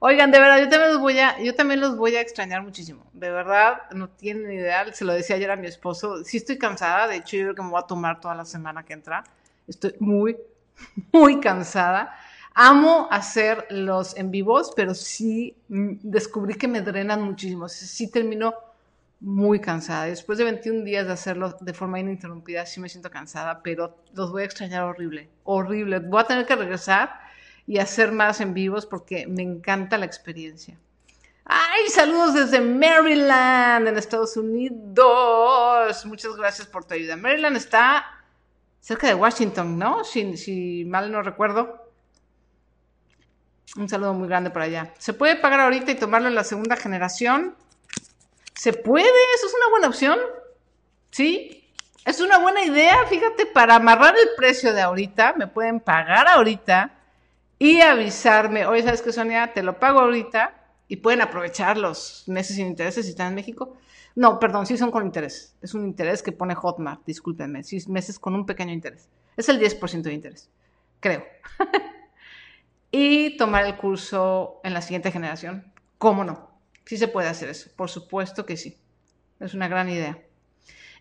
Oigan, de verdad, yo también los voy a, yo también los voy a extrañar muchísimo. De verdad, no tienen idea. Se lo decía ayer a mi esposo. Sí estoy cansada. De hecho, yo creo que me voy a tomar toda la semana que entra. Estoy muy, muy cansada. Amo hacer los en vivos, pero sí mm, descubrí que me drenan muchísimo. Sí termino muy cansada. Después de 21 días de hacerlo de forma ininterrumpida, sí me siento cansada, pero los voy a extrañar horrible, horrible. Voy a tener que regresar y hacer más en vivos porque me encanta la experiencia. ¡Ay! Saludos desde Maryland, en Estados Unidos. Muchas gracias por tu ayuda. Maryland está cerca de Washington, ¿no? Si, mal no recuerdo. Un saludo muy grande por allá. ¿Se puede pagar ahorita y tomarlo en la segunda generación? ¿Se puede? ¿Eso es una buena opción? ¿Sí? Es una buena idea, fíjate, para amarrar el precio de ahorita, me pueden pagar ahorita y avisarme, oye, ¿sabes qué, Sonia? Te lo pago ahorita y pueden aprovechar los meses sin intereses si están en México. No, perdón, sí son con interés. Es un interés que pone Hotmart, discúlpenme. Sí, meses con un pequeño interés. Es el 10% de interés, creo. y tomar el curso en la siguiente generación. ¿Cómo no? Sí se puede hacer eso, por supuesto que sí. Es una gran idea.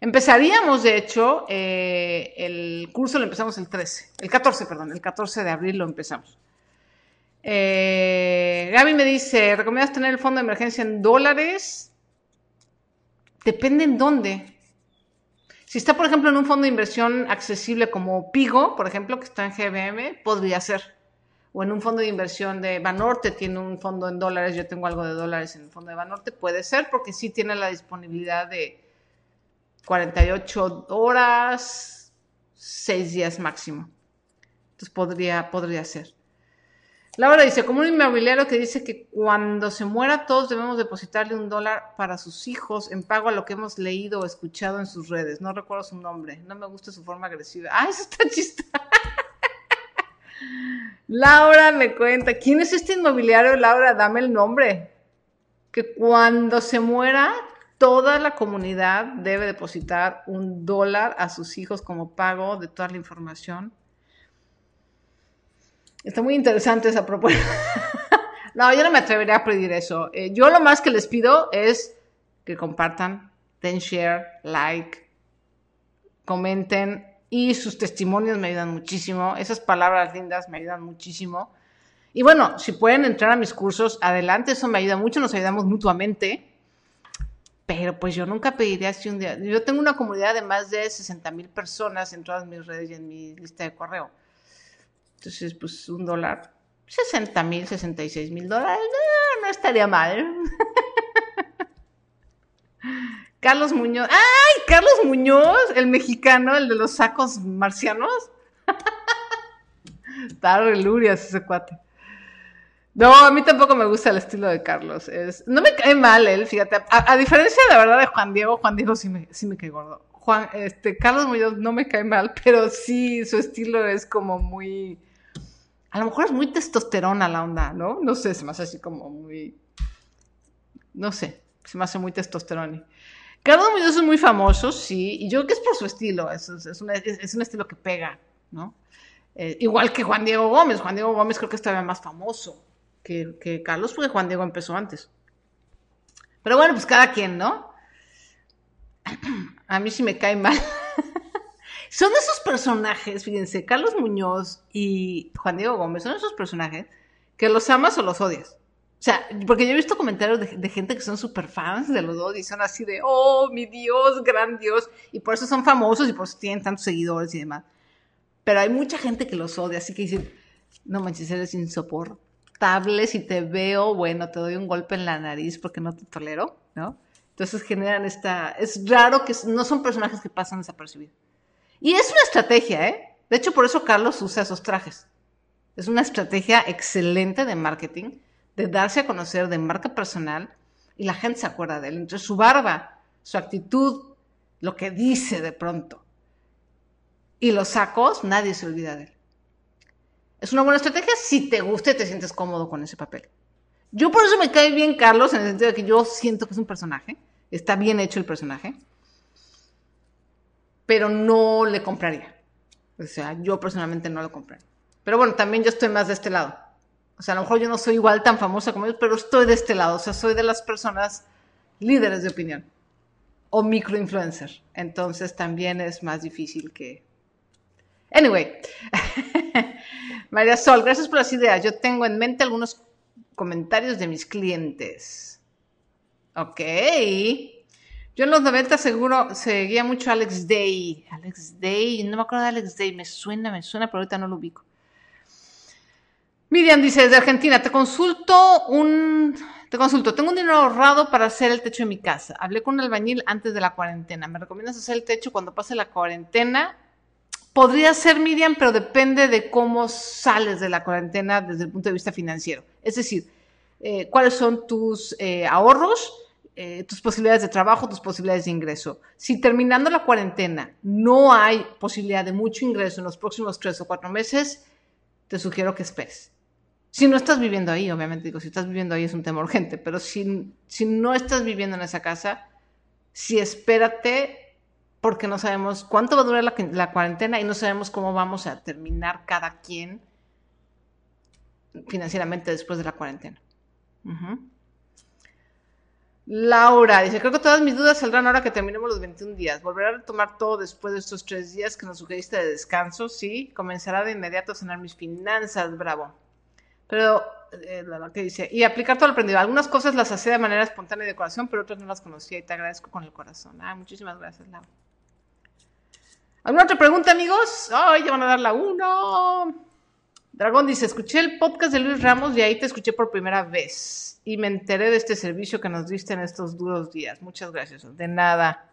Empezaríamos, de hecho, eh, el curso lo empezamos el 13, el 14, perdón, el 14 de abril lo empezamos. Eh, Gaby me dice, ¿recomiendas tener el fondo de emergencia en dólares? Depende en dónde. Si está, por ejemplo, en un fondo de inversión accesible como Pigo, por ejemplo, que está en GBM, podría ser. O en un fondo de inversión de Banorte, tiene un fondo en dólares, yo tengo algo de dólares en el fondo de Banorte, puede ser porque sí tiene la disponibilidad de 48 horas, 6 días máximo. Entonces podría, podría ser. Laura dice, como un inmobiliario que dice que cuando se muera todos debemos depositarle un dólar para sus hijos en pago a lo que hemos leído o escuchado en sus redes. No recuerdo su nombre, no me gusta su forma agresiva. ¡Ah, eso está chistoso! Laura me cuenta, ¿quién es este inmobiliario? Laura, dame el nombre. Que cuando se muera toda la comunidad debe depositar un dólar a sus hijos como pago de toda la información Está muy interesante esa propuesta. no, yo no me atrevería a pedir eso. Eh, yo lo más que les pido es que compartan, den share, like, comenten y sus testimonios me ayudan muchísimo. Esas palabras lindas me ayudan muchísimo. Y bueno, si pueden entrar a mis cursos, adelante, eso me ayuda mucho, nos ayudamos mutuamente. Pero pues yo nunca pediría así un día. Yo tengo una comunidad de más de 60 mil personas en todas mis redes y en mi lista de correo. Entonces, pues un dólar, 60 mil, 66 mil dólares, no, estaría mal. Carlos Muñoz. ¡Ay! Carlos Muñoz, el mexicano, el de los sacos marcianos. Está relurias ese cuate. No, a mí tampoco me gusta el estilo de Carlos. No me cae mal él, fíjate. A, diferencia de la verdad de Juan Diego, Juan Diego sí me, sí me cae gordo. Juan, este, Carlos Muñoz no me cae mal, pero sí, su estilo es como muy a lo mejor es muy testosterona la onda, ¿no? No sé, se me hace así como muy, no sé, se me hace muy testosterona. Carlos Muñoz es muy famoso, sí, y yo creo que es por su estilo, es, un, estilo que pega, ¿no? Eh, igual que Juan Diego Gómez, Juan Diego Gómez creo que es todavía más famoso que Carlos, porque Juan Diego empezó antes. Pero bueno, pues cada quien, ¿no? A mí sí me cae mal. Son esos personajes, fíjense, Carlos Muñoz y Juan Diego Gómez, son esos personajes que los amas o los odias. O sea, porque yo he visto comentarios de, gente que son súper fans de los dos y son así de, oh, mi Dios, gran Dios, y por eso son famosos y por eso tienen tantos seguidores y demás. Pero hay mucha gente que los odia, así que dicen, no manches, eres insoportable, si te veo, bueno, te doy un golpe en la nariz porque no te tolero, ¿no? Entonces generan esta, es raro que no son personajes que pasan desapercibidos. Y es una estrategia, ¿eh? De hecho, por eso Carlos usa esos trajes. Es una estrategia excelente de marketing, de darse a conocer de marca personal y la gente se acuerda de él. Entre su barba, su actitud, lo que dice de pronto y los sacos, nadie se olvida de él. Es una buena estrategia si te gusta y te sientes cómodo con ese papel. Yo por eso me cae bien Carlos, en el sentido de que yo siento que es un personaje, está bien hecho el personaje pero no le compraría. O sea, yo personalmente no lo compraría. Pero bueno, también yo estoy más de este lado. O sea, a lo mejor yo no soy igual tan famosa como ellos, pero estoy de este lado. O sea, soy de las personas líderes de opinión o microinfluencer. Entonces también es más difícil que... Anyway, María Sol, gracias por las ideas. Yo tengo en mente algunos comentarios de mis clientes. Ok. Yo en los 90 seguro seguía mucho Alex Day. Alex Day, no me acuerdo de Alex Day, me suena, me suena, pero ahorita no lo ubico. Miriam dice, desde Argentina, te consulto un... Te consulto, tengo un dinero ahorrado para hacer el techo de mi casa. Hablé con un albañil antes de la cuarentena. ¿Me recomiendas hacer el techo cuando pase la cuarentena? Podría ser, Miriam, pero depende de cómo sales de la cuarentena desde el punto de vista financiero. Es decir, eh, cuáles son tus eh, ahorros, eh, tus posibilidades de trabajo, tus posibilidades de ingreso. Si terminando la cuarentena no hay posibilidad de mucho ingreso en los próximos tres o cuatro meses, te sugiero que esperes. Si no estás viviendo ahí, obviamente digo, si estás viviendo ahí es un tema urgente, pero si, si no estás viviendo en esa casa, sí espérate porque no sabemos cuánto va a durar la, cuarentena y no sabemos cómo vamos a terminar cada quien financieramente después de la cuarentena. Laura dice, creo que todas mis dudas saldrán ahora que terminemos los 21 días. Volverá a retomar todo después de estos tres días que nos sugeriste de descanso. Sí, comenzará de inmediato a sanar mis finanzas. Bravo. Pero, eh, lo que dice, y aplicar todo lo aprendido. Algunas cosas las hacía de manera espontánea y de corazón, pero otras no las conocía y te agradezco con el corazón. Ah, muchísimas gracias, Laura. ¿Alguna otra pregunta, amigos? Ay, ya van a dar la uno. Dragón dice, escuché el podcast de Luis Ramos y ahí te escuché por primera vez. Y me enteré de este servicio que nos diste en estos duros días. Muchas gracias. De nada.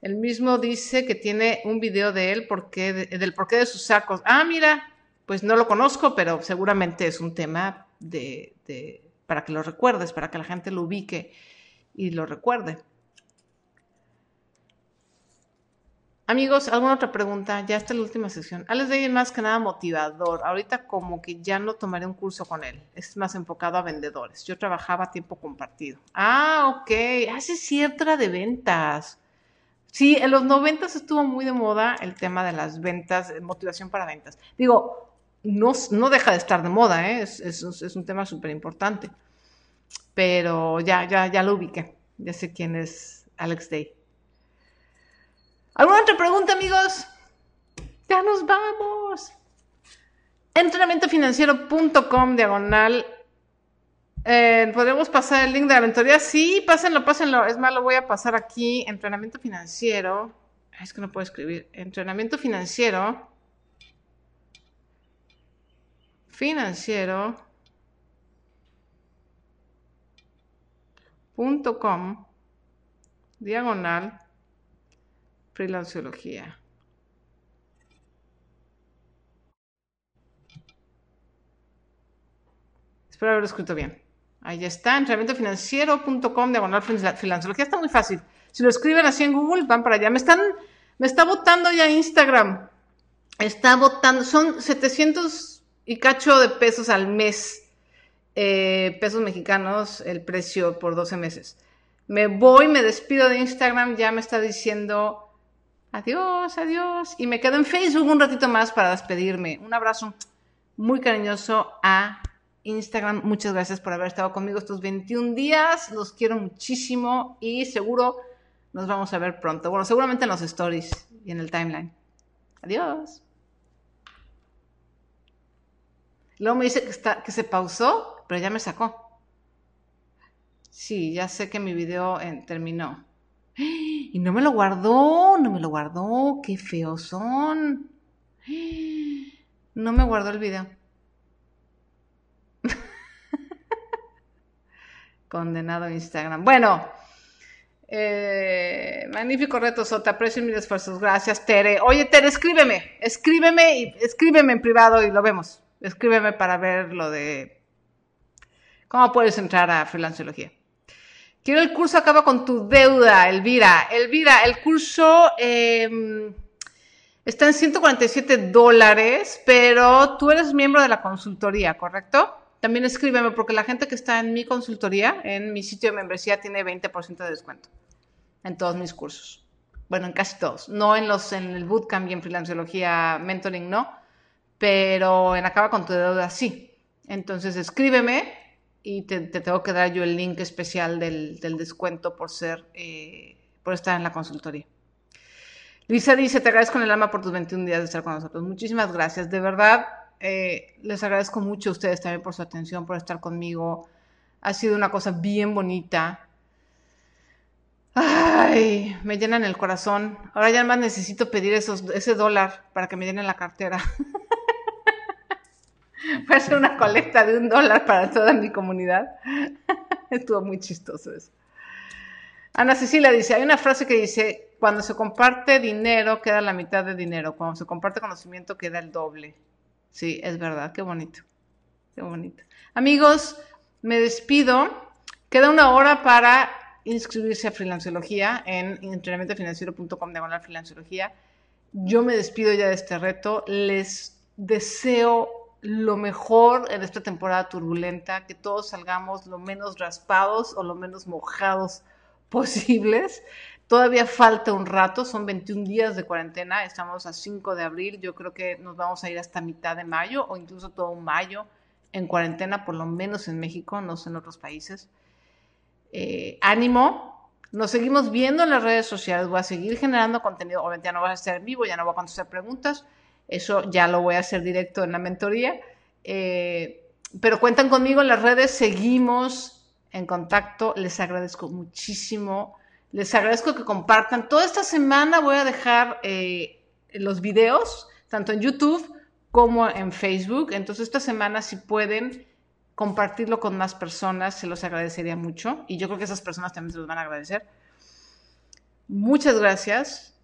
El mismo dice que tiene un video de él porque, del porqué de sus sacos. Ah, mira, pues no lo conozco, pero seguramente es un tema de, de, para que lo recuerdes, para que la gente lo ubique y lo recuerde. Amigos, ¿alguna otra pregunta? Ya está la última sección. Alex Day es más que nada motivador. Ahorita como que ya no tomaré un curso con él. Es más enfocado a vendedores. Yo trabajaba a tiempo compartido. Ah, ok. Ah, es cierto, era de ventas. Sí, en los noventas estuvo muy de moda el tema de las ventas, motivación para ventas. Digo, no, no deja de estar de moda, ¿eh? es un tema súper importante. Pero ya, ya, ya lo ubiqué. Ya sé quién es Alex Day. ¿Alguna otra pregunta, amigos? Ya nos vamos. Entrenamientofinanciero.com diagonal. Eh, ¿Podemos pasar el link de la mentoría? Sí, pásenlo, pásenlo. Es más, lo voy a pasar aquí. Entrenamiento financiero. Es que no puedo escribir. Entrenamiento financiero. Financiero. Punto com diagonal freelanciología. Espero haberlo escrito bien. Ahí está, entrenamientofinanciero.com diagonal freelanciología. Está muy fácil. Si lo escriben así en Google, van para allá. Me están, me está votando ya Instagram. Está votando, son 700 y cacho de pesos al mes, eh, pesos mexicanos, el precio por 12 meses. Me voy, me despido de Instagram, ya me está diciendo adiós, adiós. Y me quedo en Facebook un ratito más para despedirme. Un abrazo muy cariñoso a Instagram. Muchas gracias por haber estado conmigo estos 21 días. Los quiero muchísimo y seguro nos vamos a ver pronto. Bueno, seguramente en los stories y en el timeline. Adiós. Luego me dice que, está, que se pausó, pero ya me sacó. Sí, ya sé que mi video eh, terminó. Y no me lo guardó, no me lo guardó, qué feos son. No me guardó el video. Condenado Instagram. Bueno, eh, magnífico reto, Sota. Aprecio mis esfuerzos. Gracias, Tere. Oye, Tere, escríbeme. Escríbeme y escríbeme en privado y lo vemos. Escríbeme para ver lo de cómo puedes entrar a freelanciología. Quiero el curso acaba con tu deuda, Elvira. Elvira, el curso em, está en 147 dólares, pero tú eres miembro de la consultoría, ¿correcto? También escríbeme, porque la gente que está en mi consultoría, en mi sitio de membresía, tiene 20% de descuento en todos mis cursos. Bueno, en casi todos. No en los en el bootcamp y en freelanciología mentoring, no. Pero en acaba con tu deuda, sí. Entonces escríbeme y te, tengo que dar yo el link especial del, descuento por ser, eh, por estar en la consultoría. Luisa dice, te agradezco en el alma por tus 21 días de estar con nosotros. Muchísimas gracias. De verdad, eh, les agradezco mucho a ustedes también por su atención, por estar conmigo. Ha sido una cosa bien bonita. Ay, me llenan el corazón. Ahora ya más necesito pedir esos, ese dólar para que me llenen la cartera. A hacer una colecta de un dólar para toda mi comunidad. Estuvo muy chistoso eso. Ana Cecilia dice, hay una frase que dice, cuando se comparte dinero queda la mitad de dinero, cuando se comparte conocimiento queda el doble. Sí, es verdad, qué bonito, qué bonito. Amigos, me despido. Queda una hora para inscribirse a Freelanciología en entrenamientofinanciero.com de. Yo me despido ya de este reto. Les deseo lo mejor en esta temporada turbulenta, que todos salgamos lo menos raspados o lo menos mojados posibles. Todavía falta un rato, son 21 días de cuarentena, estamos a 5 de abril, yo creo que nos vamos a ir hasta mitad de mayo o incluso todo mayo en cuarentena, por lo menos en México, no sé en otros países. Eh, ánimo, nos seguimos viendo en las redes sociales, voy a seguir generando contenido, obviamente ya no voy a estar en vivo, ya no voy a contestar preguntas, eso ya lo voy a hacer directo en la mentoría, eh, pero cuentan conmigo en las redes, seguimos en contacto, les agradezco muchísimo, les agradezco que compartan. Toda esta semana voy a dejar eh, los videos, tanto en YouTube como en Facebook, entonces esta semana si pueden compartirlo con más personas, se los agradecería mucho. Y yo creo que esas personas también se los van a agradecer. Muchas gracias,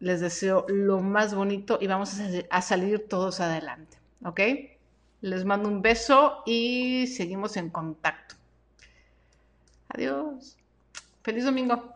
les deseo lo más bonito y vamos a, salir todos adelante, ¿ok? Les mando un beso y seguimos en contacto. Adiós. Feliz domingo.